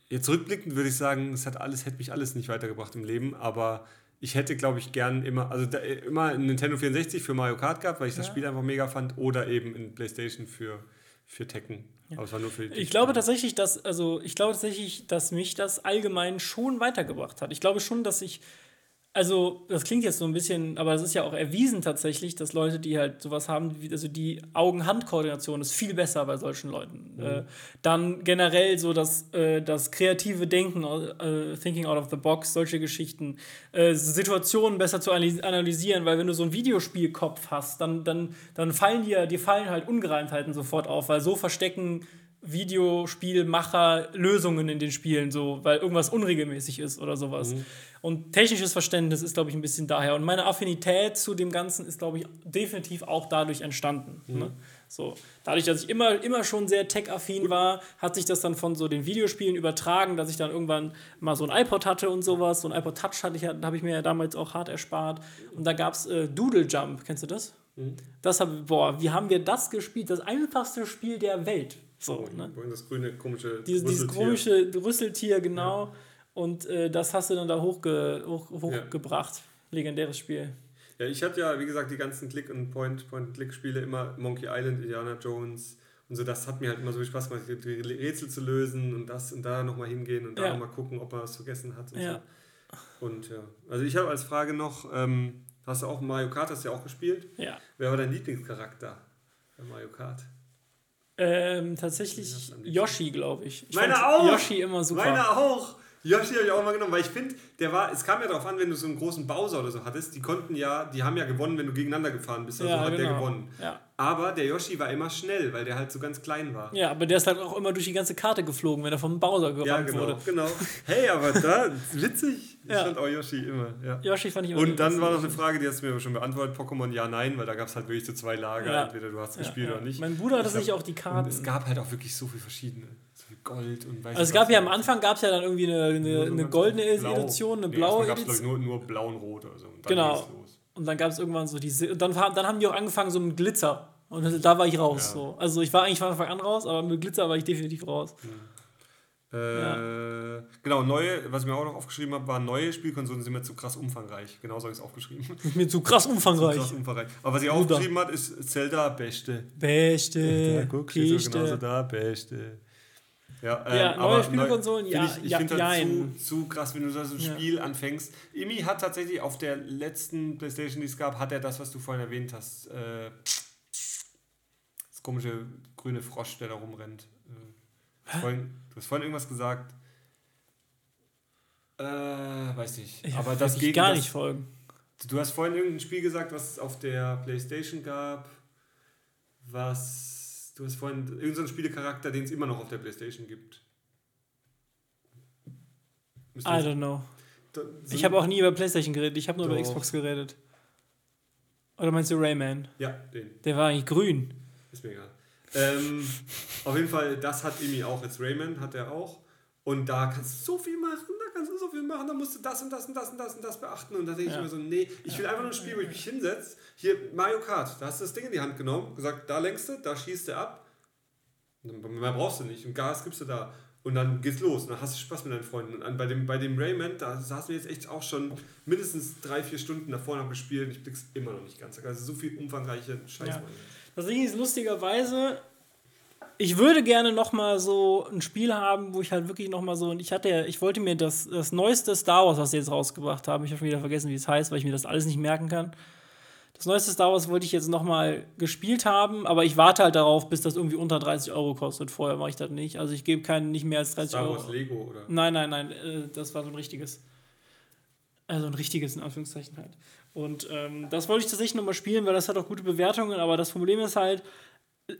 jetzt rückblickend würde ich sagen, es hat alles, hätte mich alles nicht weitergebracht im Leben, aber ich hätte, glaube ich, gern immer, also da, immer ein Nintendo 64 für Mario Kart gehabt, weil ich das Ja. Spiel einfach mega fand, oder eben ein Playstation für, für Tekken. Aber es war nur für die Ich glaube tatsächlich, dass, also ich glaube tatsächlich, dass mich das allgemein schon weitergebracht hat. Ich glaube schon, dass ich also das klingt jetzt so ein bisschen, aber es ist ja auch erwiesen tatsächlich, dass Leute, die halt sowas haben, also die Augen-Hand-Koordination ist viel besser bei solchen Leuten. Äh, dann generell so das, äh, das kreative Denken, äh, Thinking out of the box, solche Geschichten, äh, Situationen besser zu analy- analysieren, weil wenn du so einen Videospielkopf hast, dann, dann, dann fallen dir, dir fallen halt Ungereimtheiten sofort auf, weil so verstecken Videospielmacher Lösungen in den Spielen, so, weil irgendwas unregelmäßig ist oder sowas. Und technisches Verständnis ist, glaube ich, ein bisschen daher. Und meine Affinität zu dem Ganzen ist, glaube ich, definitiv auch dadurch entstanden. Ne? So, dadurch, dass ich immer, immer schon sehr tech-affin war, hat sich das dann von so den Videospielen übertragen, dass ich dann irgendwann mal so ein iPod hatte und sowas. So ein iPod Touch hatte ich, habe ich mir ja damals auch hart erspart. Und da gab es äh, Doodle Jump, kennst du das? Das hab, boah, wie haben wir das gespielt? Das einfachste Spiel der Welt. So, ne? Das grüne, komische Dieses, dieses komische Rüsseltier, genau. Und äh, das hast du dann da hochge hoch, hochgebracht. Legendäres Spiel. Ja, ich hatte ja, wie gesagt, die ganzen Click- und Point- Point-and-Click-Spiele immer Monkey Island, Indiana Jones und so. Das hat mir halt immer so viel Spaß gemacht, die Rätsel zu lösen und das und da nochmal hingehen und da Ja. nochmal gucken, ob er was vergessen hat. Und, Ja. so. und ja, also ich habe als Frage noch, ähm, hast du auch Mario Kart, hast du ja auch gespielt? Ja. Wer war dein Lieblingscharakter bei Mario Kart? Ähm, tatsächlich. Yoshi, glaube ich. ich. Meiner fand auch! Yoshi immer super. Meiner auch! Yoshi habe ich auch mal genommen, weil ich finde, der war, es kam ja darauf an, wenn du so einen großen Bowser oder so hattest, die konnten ja, die haben ja gewonnen, wenn du gegeneinander gefahren bist, also ja, hat der genau. gewonnen. Ja. Aber der Yoshi war immer schnell, weil der halt so ganz klein war. ja, aber der ist halt auch immer durch die ganze Karte geflogen, wenn er vom Bowser gerammt Ja, genau, wurde. genau. Hey, aber da, witzig. Ich Ja. fand auch Yoshi immer, ja. Yoshi fand ich immer Und dann war noch eine Frage, die hast du mir aber schon beantwortet, Pokémon ja, nein, weil da gab es halt wirklich so zwei Lager, entweder du hast gespielt oder nicht. Mein Bruder hatte sich auch die Karten. es gab halt auch wirklich so viel verschiedene. Gold und weiß Also es gab ja am Anfang gab es ja dann irgendwie eine, eine, eine goldene blau. Edition, eine Nee, blaue gab's, Edition. nur, nur blau und rot oder so. Und dann Genau. Und dann gab es irgendwann so diese. Und dann, dann haben die auch angefangen so mit Glitzer. Und da war ich raus. Ja. So. Also ich war eigentlich von Anfang an raus, aber mit Glitzer war ich definitiv raus. Äh, Genau, neue, was ich mir auch noch aufgeschrieben habe, waren neue Spielkonsolen sind mir zu krass umfangreich. Genau so habe ich es aufgeschrieben. Mir zu krass umfangreich. krass umfangreich. Aber was ich auch Bruder. aufgeschrieben habe, ist Zelda Beste. Beste. Ja, guck, steht so Beste. genauso da, Beste. Ja, ähm, Ja, neue aber Spielkonsolen, neu- ja, ich, ich ja, finde halt jein. zu, zu krass, wenn du so ein Ja. Spiel anfängst. Imi hat tatsächlich auf der letzten Playstation, die es gab, hat er das, was du vorhin erwähnt hast. Äh, das komische grüne Frosch, der da rumrennt. Äh, du, hast vorhin, du hast vorhin irgendwas gesagt. Äh, weiß nicht. Ich aber das geht gar das, nicht folgen. Du hast vorhin irgendein Spiel gesagt, was es auf der Playstation gab. Was. Du hast vorhin irgendeinen Spielecharakter, den es immer noch auf der Playstation gibt. Müsste I don't know. da- Ich sind- habe auch nie über Playstation geredet, ich habe nur über Doch. Xbox geredet. Oder meinst du Rayman? Ja, den. Der war eigentlich grün. Ist mir egal. Ähm, auf jeden Fall, das hat Emi auch. Jetzt Rayman hat er auch. Und da kannst du so viel machen, kannst du so viel machen, da musst du das und das und das und das und das beachten. Und da denke ich Ja. mir so, nee, ich will einfach nur ein Spiel, wo ich mich hinsetze. Hier, Mario Kart, da hast du das Ding in die Hand genommen, gesagt, da lenkst du, da schießt du ab. Dann- Mehr brauchst du nicht. Und Gas gibst du da. Und dann geht's los. Und dann hast du Spaß mit deinen Freunden. Und bei dem, bei dem Rayman, da saßen wir jetzt echt auch schon mindestens drei, vier Stunden davor noch gespielt. Und ich blick's immer noch nicht ganz. Also so viel umfangreiche Scheiße. Ja. Das Ding ist lustigerweise, ich würde gerne noch mal so ein Spiel haben, wo ich halt wirklich noch mal so und ich hatte ja, ich wollte mir das, das neueste Star Wars, was sie jetzt rausgebracht haben, ich habe schon wieder vergessen, wie es heißt, weil ich mir das alles nicht merken kann. Das neueste Star Wars wollte ich jetzt noch mal gespielt haben, aber ich warte halt darauf, bis das irgendwie unter 30 Euro kostet. Vorher mache ich das nicht. Also ich gebe keinen nicht mehr als 30 Star Euro. Wars Lego oder? Nein, nein, nein, äh, das war so ein richtiges. Also ein richtiges, in Anführungszeichen halt. Und ähm, das wollte ich tatsächlich nochmal spielen, weil das hat auch gute Bewertungen, aber das Problem ist halt,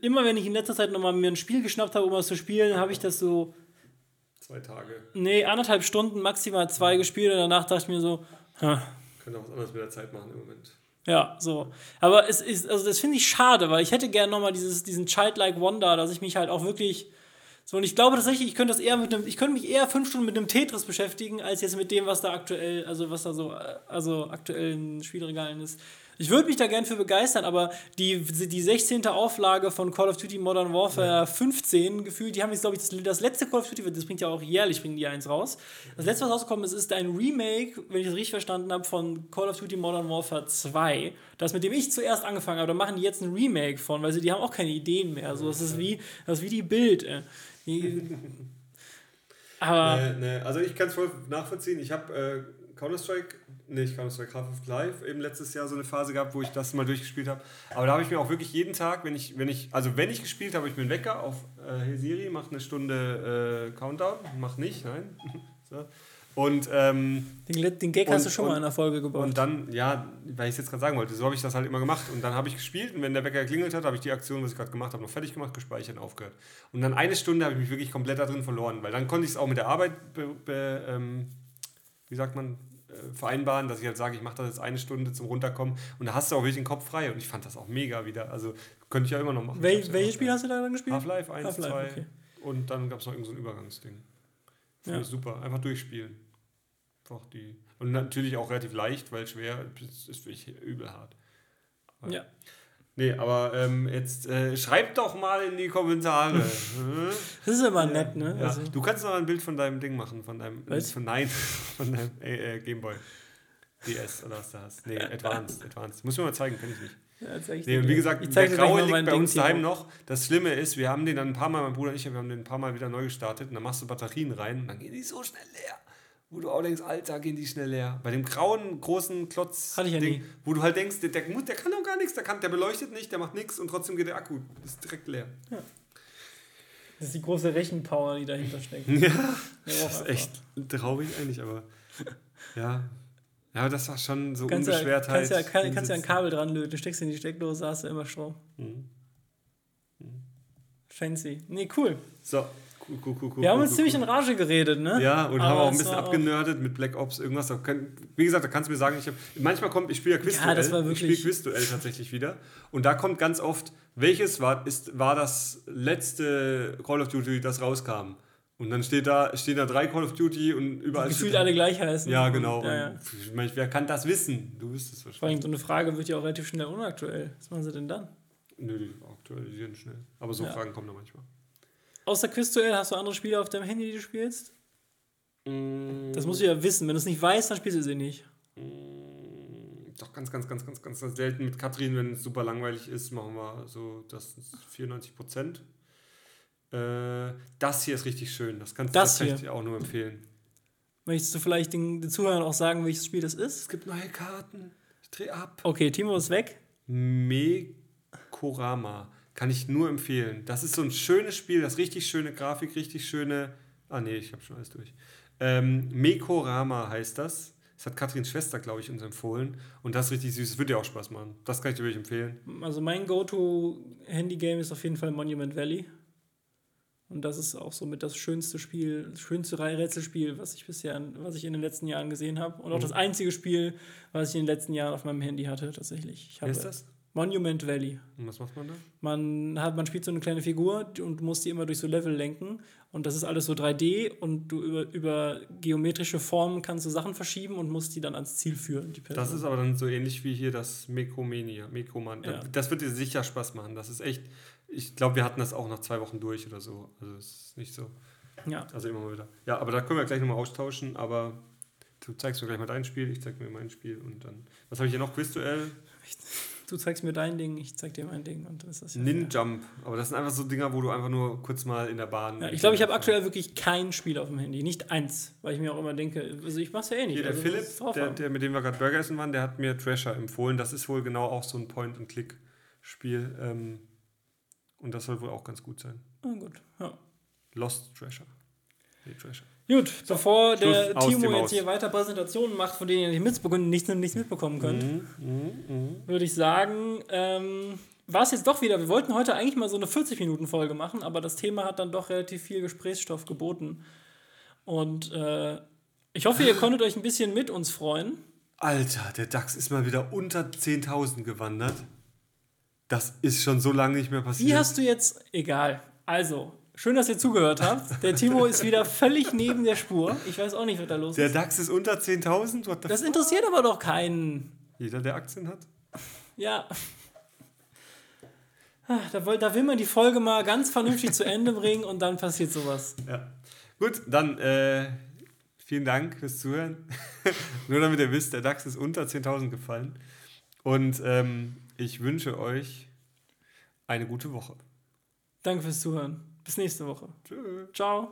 immer wenn ich in letzter Zeit nochmal mir ein Spiel geschnappt habe, um was zu spielen, habe ich das so, Zwei Tage. nee, anderthalb Stunden, maximal zwei gespielt und danach dachte ich mir so, hm, Können auch was anderes mit der Zeit machen im Moment. ja, so. Aber es ist, also das finde ich schade, weil ich hätte gerne nochmal dieses, diesen Childlike Wonder, dass ich mich halt auch wirklich. So, und ich glaube tatsächlich, ich könnte das eher mit einem, ich könnte mich eher fünf Stunden mit einem Tetris beschäftigen, als jetzt mit dem, was da aktuell, also was da so, äh, also aktuell in Spielregalen ist. Ich würde mich da gern für begeistern, aber die, die 16. Auflage von Call of Duty Modern Warfare 15 gefühlt, die haben jetzt, glaube ich, das, das letzte Call of Duty, das bringt ja auch jährlich, bringen die eins raus. Das letzte, was rausgekommen ist, ist ein Remake, wenn ich das richtig verstanden habe, von Call of Duty Modern Warfare 2. Das, mit dem ich zuerst angefangen habe, da machen die jetzt ein Remake von, weil sie, die haben auch keine Ideen mehr. Also, das ist wie, das ist wie die Bild. Äh. Die, aber, Äh, ne, also ich kann es voll nachvollziehen. Ich habe äh, Counter-Strike, nicht Counter-Strike, Half-Life Live, eben letztes Jahr so eine Phase gehabt, wo ich das mal durchgespielt habe. Aber da habe ich mir auch wirklich jeden Tag, wenn ich, wenn ich, also wenn ich gespielt habe, ich mir einen Wecker auf äh, Hey Siri, mach eine Stunde äh, Countdown, mach nicht, nein. so. Und ähm, den, den Gag und, hast du schon und, mal in der Folge gebaut. Und dann, ja, weil ich es jetzt gerade sagen wollte, so habe ich das halt immer gemacht. Und dann habe ich gespielt und wenn der Wecker geklingelt hat, habe ich die Aktion, was ich gerade gemacht habe, noch fertig gemacht, gespeichert und aufgehört. Und dann eine Stunde habe ich mich wirklich komplett da drin verloren, weil dann konnte ich es auch mit der Arbeit, be, be, ähm, wie sagt man, vereinbaren, dass ich halt sage, ich mache das jetzt eine Stunde zum Runterkommen und da hast du auch wirklich den Kopf frei und ich fand das auch mega wieder. Also könnte ich ja immer noch machen. Wel welches Spiel hast du da dann gespielt? Half-Life 1, Half-Life, 2 okay. und dann gab es noch irgendein so ein Übergangsding. Finde Ja. ich super. Einfach durchspielen. Einfach die. Und natürlich auch relativ leicht, weil schwer ist, ist wirklich übel hart. Ja. Nee, aber ähm, jetzt äh, schreibt doch mal in die Kommentare. Hm? Das ist immer nett, ne? ja. Also, Du kannst noch mal ein Bild von deinem Ding machen, von deinem. Was? Von, nein, von deinem äh, äh, Gameboy. DS oder was du hast. Nee, Advanced. Advanced. Muss mir mal zeigen, kann ich nicht. ja, Nee, und wie gesagt, ich der Graue liegt bei uns daheim noch. Das Schlimme ist, wir haben den dann ein paar Mal, mein Bruder und ich, wir haben den ein paar Mal wieder neu gestartet und dann machst du Batterien rein und dann gehen die so schnell leer. Wo du auch denkst, Alter, gehen die schnell leer. Bei dem grauen, großen Klotz, Hatte ich ja Ding, nie. wo du halt denkst, der, der, muss- der kann doch gar nichts, der, kann, der beleuchtet nicht, der macht nichts und trotzdem geht der Akku ist direkt leer. Das ist die große Rechenpower, die dahinter steckt. Ja, das ist echt traurig eigentlich, aber ja. Ja, aber das war schon so Kannst ja, Unbeschwertheit. kannst ja, kann, kannst ja ein. Kabel dran löten, steckst in die Steckdose, hast du immer Strom. Mhm. Fancy. Nee, cool. So, cool, cool, cool. Wir haben uns ziemlich in Rage geredet, ne? Ja, und Aber haben auch ein es bisschen abgenördet mit Black Ops, irgendwas. Können, wie gesagt, da kannst du mir sagen, ich hab, manchmal kommt, ich spiele ja Quizduell. Ja, das war ich spiele Quizduell tatsächlich wieder. Und da kommt ganz oft, welches war, ist, war das letzte Call of Duty, das rauskam? Und dann steht da, stehen da drei Call of Duty und überall. Gefühlt alle gleich heißen. Ja, genau. Ja, ja. Ich meine, wer kann das wissen? Du wüsstest Vor allem wahrscheinlich. so eine Frage wird ja auch relativ schnell unaktuell. Was machen sie denn dann? Nö, die aktualisieren schnell. Aber so Ja. Fragen kommen da manchmal. Außer Quizduell hast du andere Spiele auf deinem Handy, die du spielst? Das musst du ja wissen. Wenn du es nicht weißt, dann spielst du sie nicht. Doch ganz, ganz, ganz, ganz, ganz selten mit Katrin, wenn es super langweilig ist, machen wir so, das ist 94 Prozent. Äh, das hier ist richtig schön. Das kannst Das hier? dir auch nur empfehlen. Möchtest du vielleicht den, den Zuhörern auch sagen, welches Spiel das Es ist? gibt neue Karten. Ich dreh ab. Okay, Timo ist weg. Mekorama. Kann ich nur empfehlen. Das ist so ein schönes Spiel, das richtig schöne Grafik, richtig schöne. Ah, nee, ich habe schon alles durch. Ähm, Mekorama heißt das. Das hat Katrins Schwester, glaube ich, uns empfohlen. Und das ist richtig süß. Das würde dir auch Spaß machen. Das kann ich dir wirklich empfehlen. Also mein Go-To-Handy-Game ist auf jeden Fall Monument Valley. Und das ist auch somit das schönste Spiel, das schönste Rätselspiel, was ich bisher, was ich in den letzten Jahren gesehen habe. Und auch Mhm. das einzige Spiel, was ich in den letzten Jahren auf meinem Handy hatte, tatsächlich. Ich Wer habe ist das? Monument Valley. Und was macht man da? Man, hat, man spielt so eine kleine Figur und muss die immer durch so Level lenken. Und das ist alles so 3D und du über, über geometrische Formen kannst du Sachen verschieben und musst die dann ans Ziel führen. Das ist aber dann so ähnlich wie hier das Mekromania. Mekroman. Ja. Das wird dir sicher Spaß machen. Das ist echt. Ich glaube, wir hatten das auch nach zwei Wochen durch oder so. Also es ist nicht so. ja. Also immer mal wieder. Ja, aber da können wir gleich nochmal austauschen. Aber du zeigst mir gleich mal dein Spiel, ich zeig mir mein Spiel und dann. Was habe ich hier noch? Quizduell? Du zeigst mir dein Ding, ich zeig dir mein Ding und dann ist das ja Ninjump. Aber das sind einfach so Dinger, wo du einfach nur kurz mal in der Bahn. Ja, ich glaube, ich habe aktuell wirklich kein Spiel auf dem Handy. Nicht eins, weil ich mir auch immer denke, also ich mach's ja eh nicht. Hier, der also Philipp, der, der, mit dem wir gerade Burger essen waren, der hat mir Treasure empfohlen. Das ist wohl genau auch so ein Point-and-Click-Spiel. Ähm, und das soll wohl auch ganz gut sein. Ah, gut. Ja. Lost Treasure. Nee, Treasure. Gut, bevor der Schluss, die Timo jetzt hier weiter Präsentationen macht, von denen ihr nicht mitbekommen, nichts, nichts mitbekommen könnt, Mhm, würde ich sagen, ähm, war es jetzt doch wieder. Wir wollten heute eigentlich mal so eine 40-Minuten-Folge machen, aber das Thema hat dann doch relativ viel Gesprächsstoff geboten. Und äh, ich hoffe, ihr konntet euch ein bisschen mit uns freuen. Alter, der DAX ist mal wieder unter 10.000 gewandert. Das ist schon so lange nicht mehr passiert. Wie hast du jetzt. Egal. Also, schön, dass ihr zugehört habt. Der Timo ist wieder völlig neben der Spur. Ich weiß auch nicht, was da los der ist. DAX ist unter 10.000? What the Das interessiert aber doch keinen. Jeder, der Aktien hat? Ja. Ah, Da will, da will man die Folge mal ganz vernünftig zu Ende bringen und dann passiert sowas. Ja. Gut, dann äh, vielen Dank fürs Zuhören. Nur damit ihr wisst, der DAX ist unter 10.000 gefallen. Und ähm, ich wünsche euch eine gute Woche. Danke fürs Zuhören. Bis nächste Woche. Tschüss. Ciao.